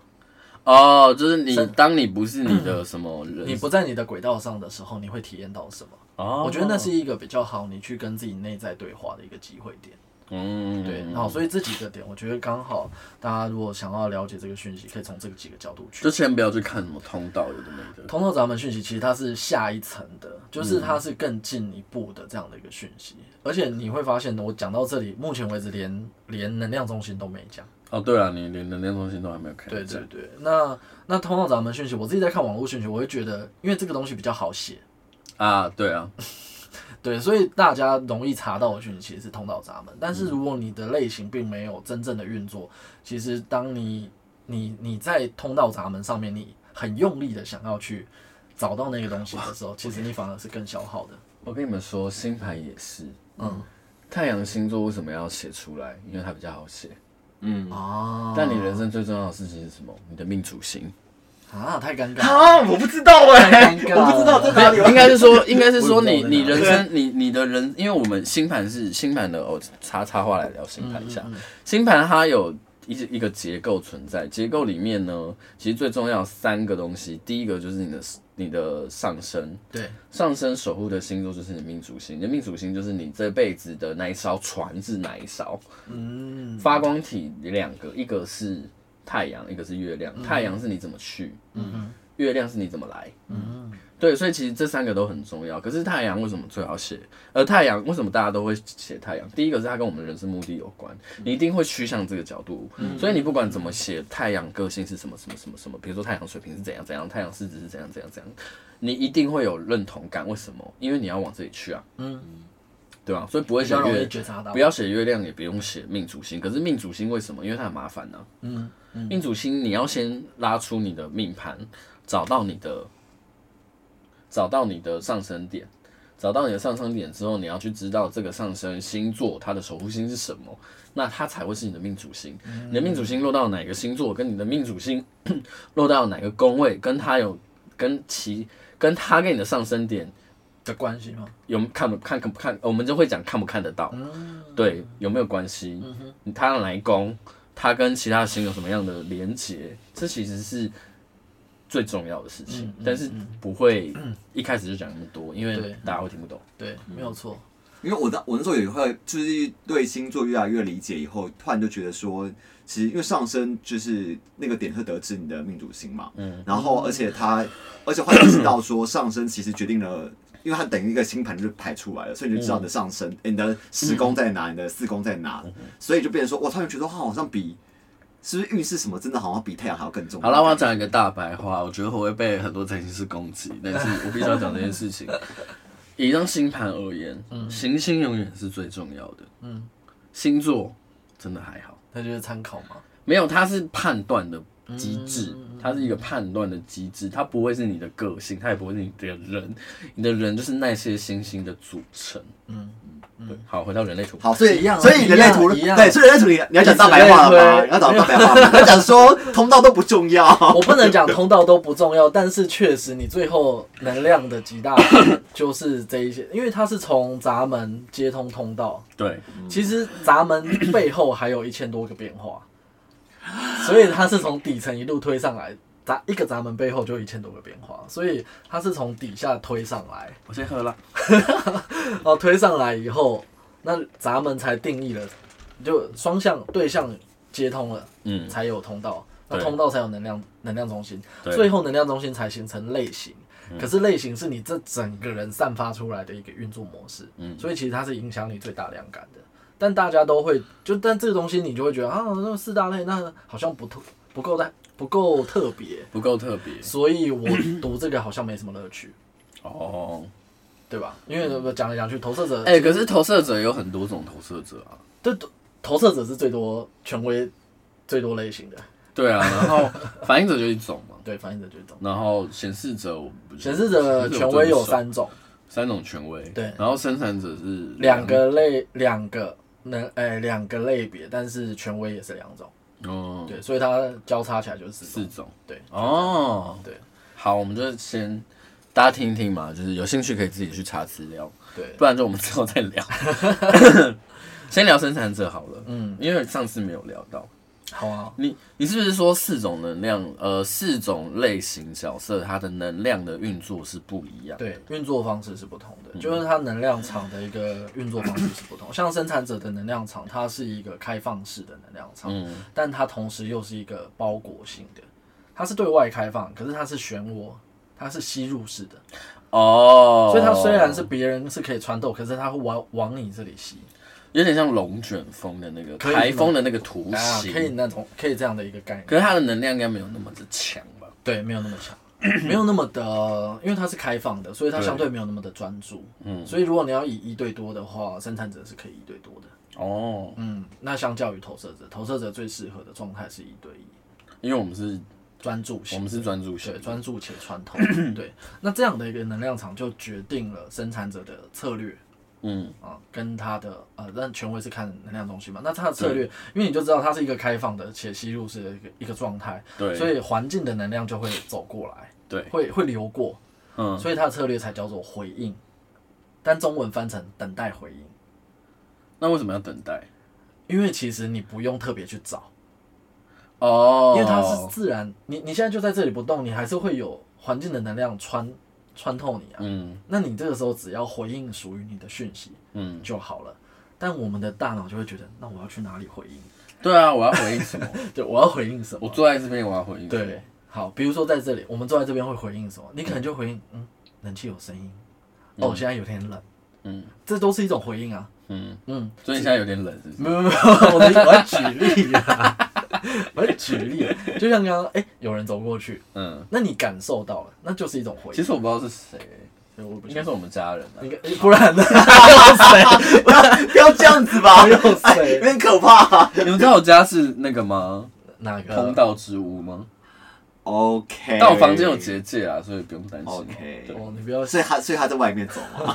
哦，就是你当你不是你的什么人，你不在你的轨道上的时候，你会体验到什么？哦，我觉得那是一个比较好，你去跟自己内在对话的一个机会点。嗯，对，好，所以这几个点，我觉得刚好，大家如果想要了解这个讯息，可以从这个几个角度去。就先不要去看什么通道有的没的。通道闸门讯息其实它是下一层的，就是它是更进一步的这样的一个讯息，嗯、而且你会发现，我讲到这里，目前为止连连能量中心都没讲。哦，对啊，你连能量中心都还没有看。对对对，那那通道闸门讯息，我自己在看网络讯息，我会觉得，因为这个东西比较好写。啊，对啊。对，所以大家容易查到的讯息其实是通道闸门，但是如果你的类型并没有真正的运作，其实当你你你在通道闸门上面，你很用力的想要去找到那个东西的时候，其实你反而是更消耗的。我跟你们说，星盘也是，嗯，太阳星座为什么要写出来？因为它比较好写，嗯哦。但你人生最重要的事情是什么？你的命主星。啊，太尴尬啊！我不知道哎，我不知道在哪里。应该是说，应该是说你你人生你你的人，因为我们星盘是星盘的哦，插插话来聊星盘一下。星盘它有一一个结构存在，结构里面呢，其实最重要三个东西，第一个就是你的你的上升，对，上升守护的星座就是你命主星，你的命主星就是你这辈子的那一艘船是哪一艘？嗯，发光体两个，一个是。太阳，一个是月亮。太阳是你怎么去，嗯嗯，月亮是你怎么来，嗯嗯，对，所以其实这三个都很重要。可是太阳为什么最好写？而太阳为什么大家都会写太阳？第一个是它跟我们人生目的有关，你一定会趋向这个角度，所以你不管怎么写，太阳个性是什么什么什么什么，比如说太阳水平是怎样怎样，太阳狮子是怎样怎样怎样，你一定会有认同感。为什么？因为你要往这里去啊，嗯。对吧？所以不会写月，不要写月亮，也不用写命主星。可是命主星为什么？因为它很麻烦呢、嗯，命主星你要先拉出你的命盘，找到你的，找到你的上升点，找到你的上升点之后，你要去知道这个上升星座它的守护星是什么，那它才会是你的命主星。你的命主星落到哪个星座，跟你的命主星 落到哪个宫位，跟它有跟其跟它跟你的上升点。的关系吗？有看不看看不看？我们就会讲看不看得到，嗯、对，有没有关系？嗯、哼他要来宫，他跟其他星有什么样的连接？这其实是最重要的事情，嗯、但是不会一开始就讲那么多，因为大家会听不懂。对，没有错。因为我的我那时候也会就是对星座越来越理解，以后突然就觉得说，其实因为上升就是那个点会得知你的命主星嘛，嗯，然后而且他而且会知道说上升其实决定了。因为它等于一个星盘就排出来了，所以你就知道你的上升，你的十宫在哪，嗯、你的四宫在哪，嗯、所以就变成说，我突然觉得，好像比是不是运势什么，真的好像比太阳还要更重要。好了，我要讲一个大白话，我觉得我会被很多占星师攻击，但是我必须要讲这件事情。以一张星盘而言，嗯、行星永远是最重要的。嗯，星座真的还好，那就是参考吗？没有，它是判断的。机制，它是一个判断的机制，它不会是你的个性，它也不会是你的人，你的人就是那些星星的组成。嗯嗯，对。好，回到人类图。好，所以所以人类图对，所以人类图你你要讲大白话了吗？你要讲大白话吗？你 要讲说通道都不重要。我不能讲通道都不重要，但是确实你最后能量的极大 就是这一些，因为它是从闸门接通通道。对，其实闸门背后还有一千多个变化。所以它是从底层一路推上来，闸一个闸门背后就一千多个变化，所以它是从底下推上来。我先喝了，哦，推上来以后，那闸门才定义了，就双向对向接通了，嗯，才有通道，那通道才有能量能量中心，最后能量中心才形成类型。可是类型是你这整个人散发出来的一个运作模式，嗯，所以其实它是影响你最大量感的。但大家都会就，但这个东西你就会觉得啊，那四大类那好像不特不够的不够特别，不够特别，所以我读这个好像没什么乐趣。哦，对吧？因为讲来讲去，投射者，哎、欸，可是投射者有很多种投射者啊。对，投射者是最多权威最多类型的。对啊，然后 反应者就一种嘛。对，反应者就一种。然后显示者，显示者权威有三种，三种权威。对，然后生产者是两个类，两个。能哎，两个类别，但是权威也是两种，哦，对，所以它交叉起来就是四种，对，哦，对，好，我们就先大家听一听嘛，就是有兴趣可以自己去查资料，对，不然就我们之后再聊，先聊生产者好了，嗯，因为上次没有聊到。好啊，你你是不是说四种能量，呃，四种类型角色，它的能量的运作是不一样？对，运作方式是不同的，嗯、就是它能量场的一个运作方式是不同。像生产者的能量场，它是一个开放式的能量场，嗯，但它同时又是一个包裹性的，它是对外开放，可是它是漩涡，它是吸入式的，哦，所以它虽然是别人是可以穿透，可是它会往往你这里吸。有点像龙卷风的那个台风的那个图形，可以那种可以这样的一个概念。可是它的能量应该没有那么的强吧？对，没有那么强，没有那么的，因为它是开放的，所以它相对没有那么的专注。嗯，所以如果你要以一对多的话，生产者是可以一对多的。哦，嗯，那相较于投射者，投射者最适合的状态是一对一。因为我们是专注型，我们是专注型，对，专注且穿透。对，那这样的一个能量场就决定了生产者的策略。嗯。啊，跟他的呃，但权威是看能量中心嘛，那他的策略，因为你就知道它是一个开放的且吸入式的一个一个状态，对，所以环境的能量就会走过来，对，会会流过，嗯，所以他的策略才叫做回应，但中文翻成等待回应。那为什么要等待？因为其实你不用特别去找，哦，因为它是自然，你你现在就在这里不动，你还是会有环境的能量穿。穿透你啊，嗯，那你这个时候只要回应属于你的讯息，嗯，就好了。但我们的大脑就会觉得，那我要去哪里回应？对啊，我要回应什么？对，我要回应什么？我坐在这边，我要回应。对，好，比如说在这里，我们坐在这边会回应什么？你可能就回应，嗯，冷气有声音，哦，现在有点冷，嗯，这都是一种回应啊，嗯嗯，所以现在有点冷，是不是？没有没有，我在我举例啊。我来举例，就像刚刚，哎，有人走过去，嗯，那你感受到了，那就是一种回应。其实我不知道是谁，应该是我们家人，应该不然呢？不要这样子吧，有谁？有点可怕。你们知道我家是那个吗？哪个？通道之屋吗？OK。但我房间有结界啊，所以不用担心。OK。哦，你不要，所以他，所以他在外面走嘛。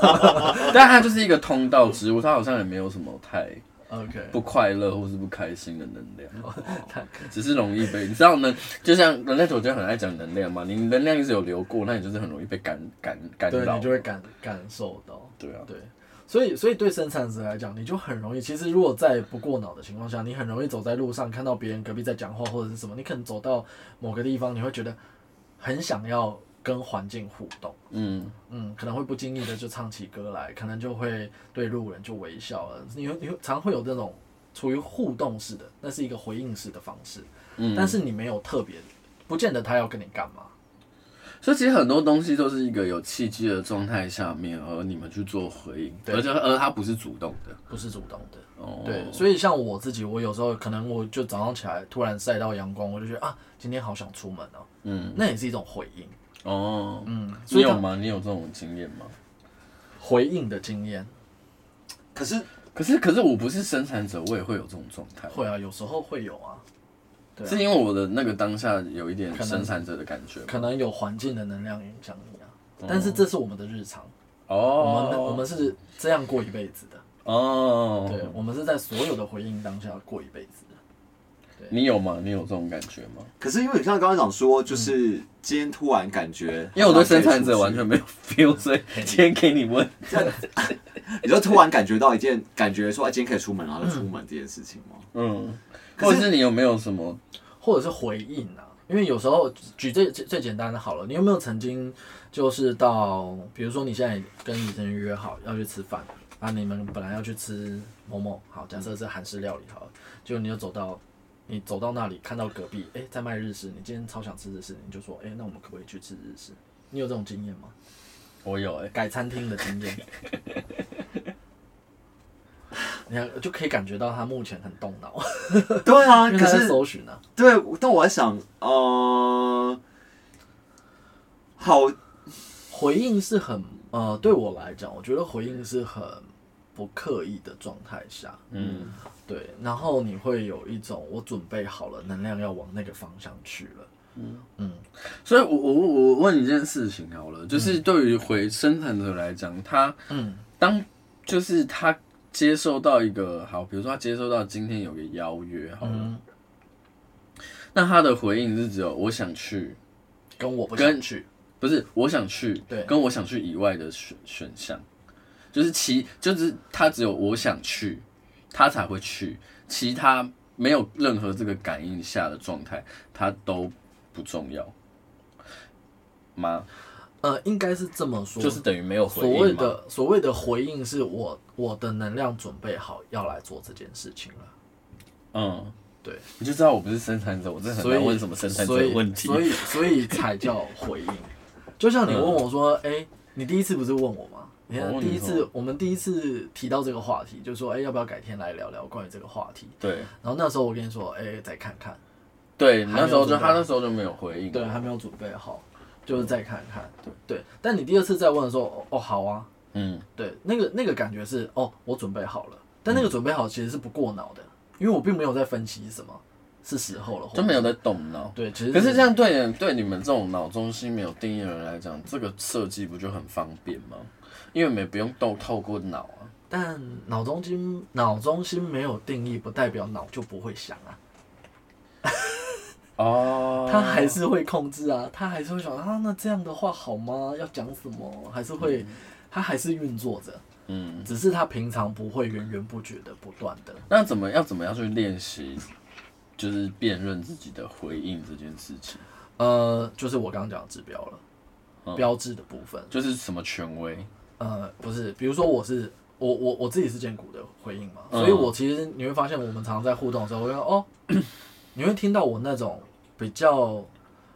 但他就是一个通道之屋，他好像也没有什么太。OK，不快乐或是不开心的能量，只是容易被你知道呢？就像人类图就很爱讲能量嘛，你能量一直有流过，那你就是很容易被感感感到，对，你就会感感受到。对啊，对，所以所以对生产者来讲，你就很容易。其实如果在不过脑的情况下，你很容易走在路上，看到别人隔壁在讲话或者是什么，你可能走到某个地方，你会觉得很想要。跟环境互动，嗯嗯，可能会不经意的就唱起歌来，可能就会对路人就微笑了。你会你会常会有这种处于互动式的，那是一个回应式的方式，嗯，但是你没有特别，不见得他要跟你干嘛。所以其实很多东西都是一个有契机的状态下面，而你们去做回应，对而且而他不是主动的，不是主动的，哦，对。所以像我自己，我有时候可能我就早上起来突然晒到阳光，我就觉得啊，今天好想出门哦，嗯，那也是一种回应。哦，嗯，你有吗？你有这种经验吗？回应的经验，可是，可是，可是，我不是生产者，我也会有这种状态。会啊，有时候会有啊。对啊，是因为我的那个当下有一点生产者的感觉，可能有环境的能量影响你啊。但是这是我们的日常哦，我们我们是这样过一辈子的哦。对，我们是在所有的回应当下过一辈子。你有吗？你有这种感觉吗？可是因为你像刚刚讲说，就是今天突然感觉，因为我对生产者完全没有 feel，所以今天给你问，你就突然感觉到一件感觉说，哎，今天可以出门，然后就出门这件事情吗？嗯，或者是你有没有什么，或者是回应啊？因为有时候举最最最简单的好了，你有没有曾经就是到，比如说你现在跟女生约好要去吃饭啊，你们本来要去吃某某，好，假设是韩式料理好了，就你就走到。你走到那里，看到隔壁，哎、欸，在卖日式，你今天超想吃日式，你就说，哎、欸，那我们可不可以去吃日式？你有这种经验吗？我有、欸，哎，改餐厅的经验。你看，就可以感觉到他目前很动脑。对啊，可是搜寻呢？对，但我在想，呃，好，回应是很，呃，对我来讲，我觉得回应是很不刻意的状态下，嗯。对，然后你会有一种我准备好了，能量要往那个方向去了。嗯。嗯，所以我我我问你一件事情好了，就是对于回生产者来讲，他嗯，当就是他接收到一个好，比如说他接收到今天有个邀约好了，嗯、那他的回应是只有我想去，跟我不想去，不是我想去，对，跟我想去以外的选选项，就是其就是他只有我想去。他才会去，其他没有任何这个感应下的状态，他都不重要吗？呃，应该是这么说，就是等于没有回应。所谓的所谓的回应，是我我的能量准备好要来做这件事情了。嗯，对，你就知道我不是生产者，我真的很难问什么生产者的问题，所以所以，所以才叫回应。就像你问我说，哎、嗯欸，你第一次不是问我吗？你看，第一次我们第一次提到这个话题，就说，哎、欸，要不要改天来聊聊关于这个话题？对。然后那时候我跟你说，哎、欸，再看看。对，那时候就他那时候就没有回应。对，还没有准备好，就是再看看。对对。但你第二次再问的时候，哦，好啊。嗯。对，那个那个感觉是，哦，我准备好了。但那个准备好其实是不过脑的，因为我并没有在分析什么，是时候了，就没有在动脑。对，其实可是这样对对你们这种脑中心没有定义的人来讲，这个设计不就很方便吗？因为我们也不用透透过脑啊。但脑中心脑中心没有定义，不代表脑就不会想啊。哦，他还是会控制啊，他还是会想啊，那这样的话好吗？要讲什么？还是会，他还是运作着。嗯，只是他平常不会源源不绝的不断的。那怎么要怎么样去练习？就是辨认自己的回应这件事情，呃，就是我刚刚讲的指标了，嗯、标志的部分，就是什么权威？呃，不是，比如说我是我我我自己是荐骨的回应嘛，嗯、所以我其实你会发现，我们常常在互动的时候，我会说哦，你会听到我那种比较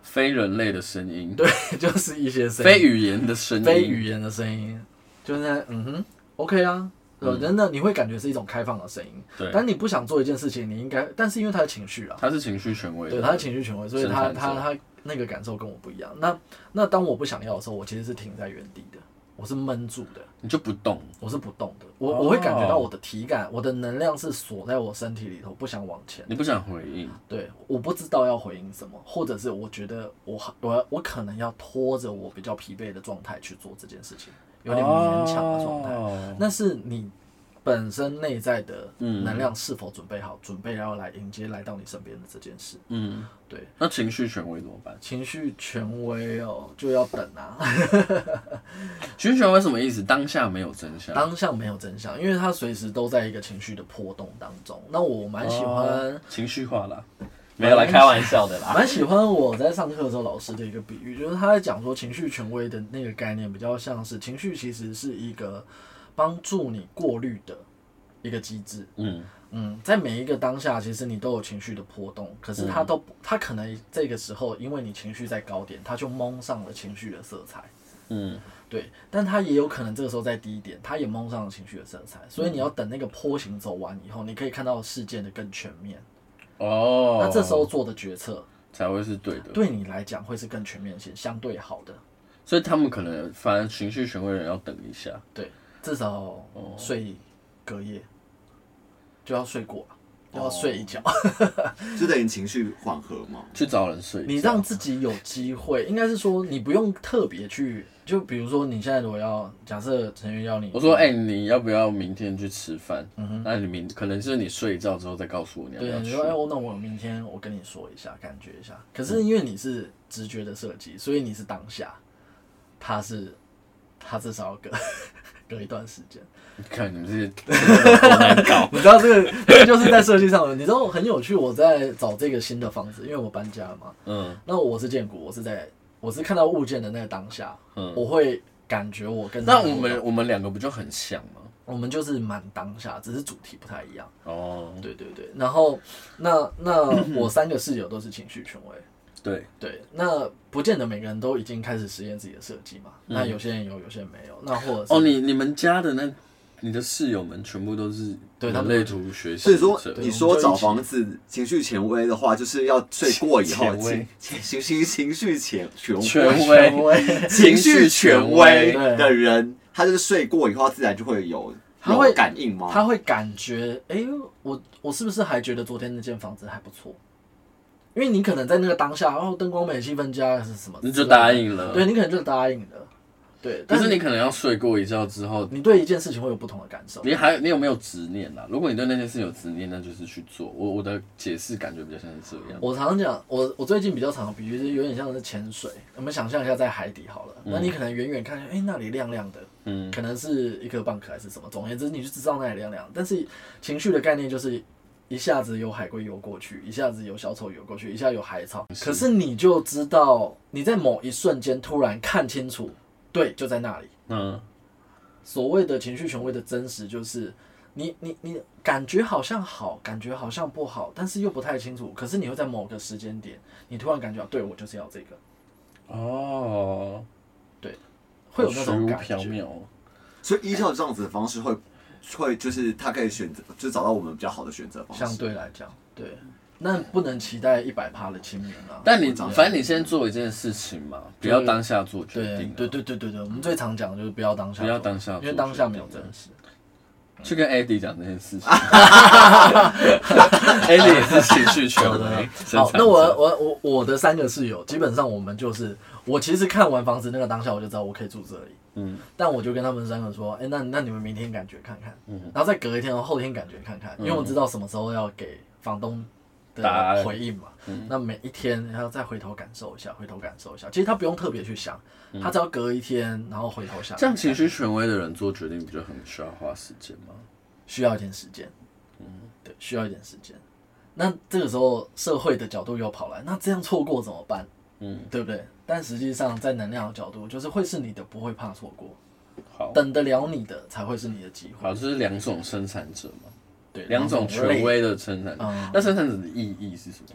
非人类的声音，对，就是一些声音非语言的声音，非语言的声音，就是那嗯哼，OK 啊。人呢，你会感觉是一种开放的声音。对。但你不想做一件事情，你应该，但是因为他的情绪啊，他是情绪权威。对，他是情绪权威，所以他他他那个感受跟我不一样。那那当我不想要的时候，我其实是停在原地的，我是闷住的。你就不动？我是不动的。我我会感觉到我的体感，我的能量是锁在我身体里头，不想往前。你不想回应？对，我不知道要回应什么，或者是我觉得我我我可能要拖着我比较疲惫的状态去做这件事情。有点勉强的状态，oh. 那是你本身内在的能量是否准备好，嗯、准备要来迎接来到你身边的这件事。嗯，对。那情绪权威怎么办？情绪权威哦，就要等啊。情绪权威什么意思？当下没有真相。当下没有真相，因为他随时都在一个情绪的波动当中。那我蛮喜欢、oh, 情绪化啦。没有来开玩笑的啦，蛮喜欢我在上课的时候老师的一个比喻，就是他在讲说情绪权威的那个概念，比较像是情绪其实是一个帮助你过滤的一个机制。嗯嗯，在每一个当下，其实你都有情绪的波动，可是他都他可能这个时候，因为你情绪在高点，他就蒙上了情绪的色彩。嗯，对，但他也有可能这个时候在低点，他也蒙上了情绪的色彩，所以你要等那个坡形走完以后，你可以看到事件的更全面。哦，那这时候做的决策才会是对的，对你来讲会是更全面性、相对好的。所以他们可能反而情绪权威人要等一下，对，至少睡隔夜就要睡过，就要睡一觉，就等于情绪缓和嘛，去找人睡。你让自己有机会，应该是说你不用特别去。就比如说，你现在如果要假设成员要你，我说，哎、欸，你要不要明天去吃饭？嗯哼，那你明可能是你睡一觉之后再告诉我你要不要去。对，你说，哎、欸，那我明天我跟你说一下，感觉一下。可是因为你是直觉的设计，所以你是当下，他是他至少要隔隔一段时间。你看你们这些 多难搞，你知道这个这个就是在设计上的，你知道很有趣。我在找这个新的房子，因为我搬家了嘛。嗯，那我是荐骨，我是在。我是看到物件的那个当下，嗯，我会感觉我跟那我们我们两个不就很像吗？我们就是蛮当下，只是主题不太一样。哦，对对对，然后那那我三个室友都是情绪权威，对对，那不见得每个人都已经开始实验自己的设计嘛。那有些人有，有些人没有。那或者是哦，你你们家的那。你的室友们全部都是对人类图学习，所以说你说找房子情绪权威的话，就是要睡过以后情情情情绪权权威 情绪权威的人，他就是睡过以后自然就会有他会感应吗？他会感觉哎，我我是不是还觉得昨天那间房子还不错？因为你可能在那个当下，然后，灯光美、气氛佳还是什么，你就答应了。对，你可能就答应了。对，但是你可能要睡过一觉之后，你对一件事情会有不同的感受。你还你有没有执念啊？如果你对那件事有执念，那就是去做。我我的解释感觉比较像是这样。我常常讲，我我最近比较常，比如有点像是潜水。我们想象一下在海底好了，嗯、那你可能远远看，哎、欸，那里亮亮的，嗯，可能是一颗蚌壳还是什么。总而言之，你就知道那里亮亮。但是情绪的概念就是一下子有海龟游过去，一下子有小丑游过去，一下有海草。是可是你就知道你在某一瞬间突然看清楚，对，就在那里。嗯，所谓的情绪权威的真实，就是你你你感觉好像好，感觉好像不好，但是又不太清楚。可是你会在某个时间点，你突然感觉到，对，我就是要这个。哦，对，会有那种感觉。所以依照这样子的方式会，会会就是他可以选择，就找到我们比较好的选择方式。相对来讲，对。那不能期待一百趴的清明啊！但你反正你先做一件事情嘛，不要当下做决定。对对对对对，我们最常讲的就是不要当下，不要当下，因为当下没有真实。去跟 Eddie 讲这件事情。Eddie 也是情绪权威。好，那我我我我的三个室友，基本上我们就是，我其实看完房子那个当下，我就知道我可以住这里。嗯。但我就跟他们三个说，哎，那那你们明天感觉看看，嗯，然后再隔一天，后天感觉看看，因为我知道什么时候要给房东的回应嘛。嗯那每一天然后再回头感受一下，回头感受一下。其实他不用特别去想，他只要隔一天，然后回头想。这样其实权威的人做决定，不就很需要花时间吗？需要一点时间。嗯，对，需要一点时间。那这个时候社会的角度又跑来，那这样错过怎么办？嗯，对不对？但实际上在能量的角度，就是会是你的，不会怕错过。好，等得了你的才会是你的机会。好，这是两种生产者嘛。对，两种权威的生产者。那生产者的意义是什么？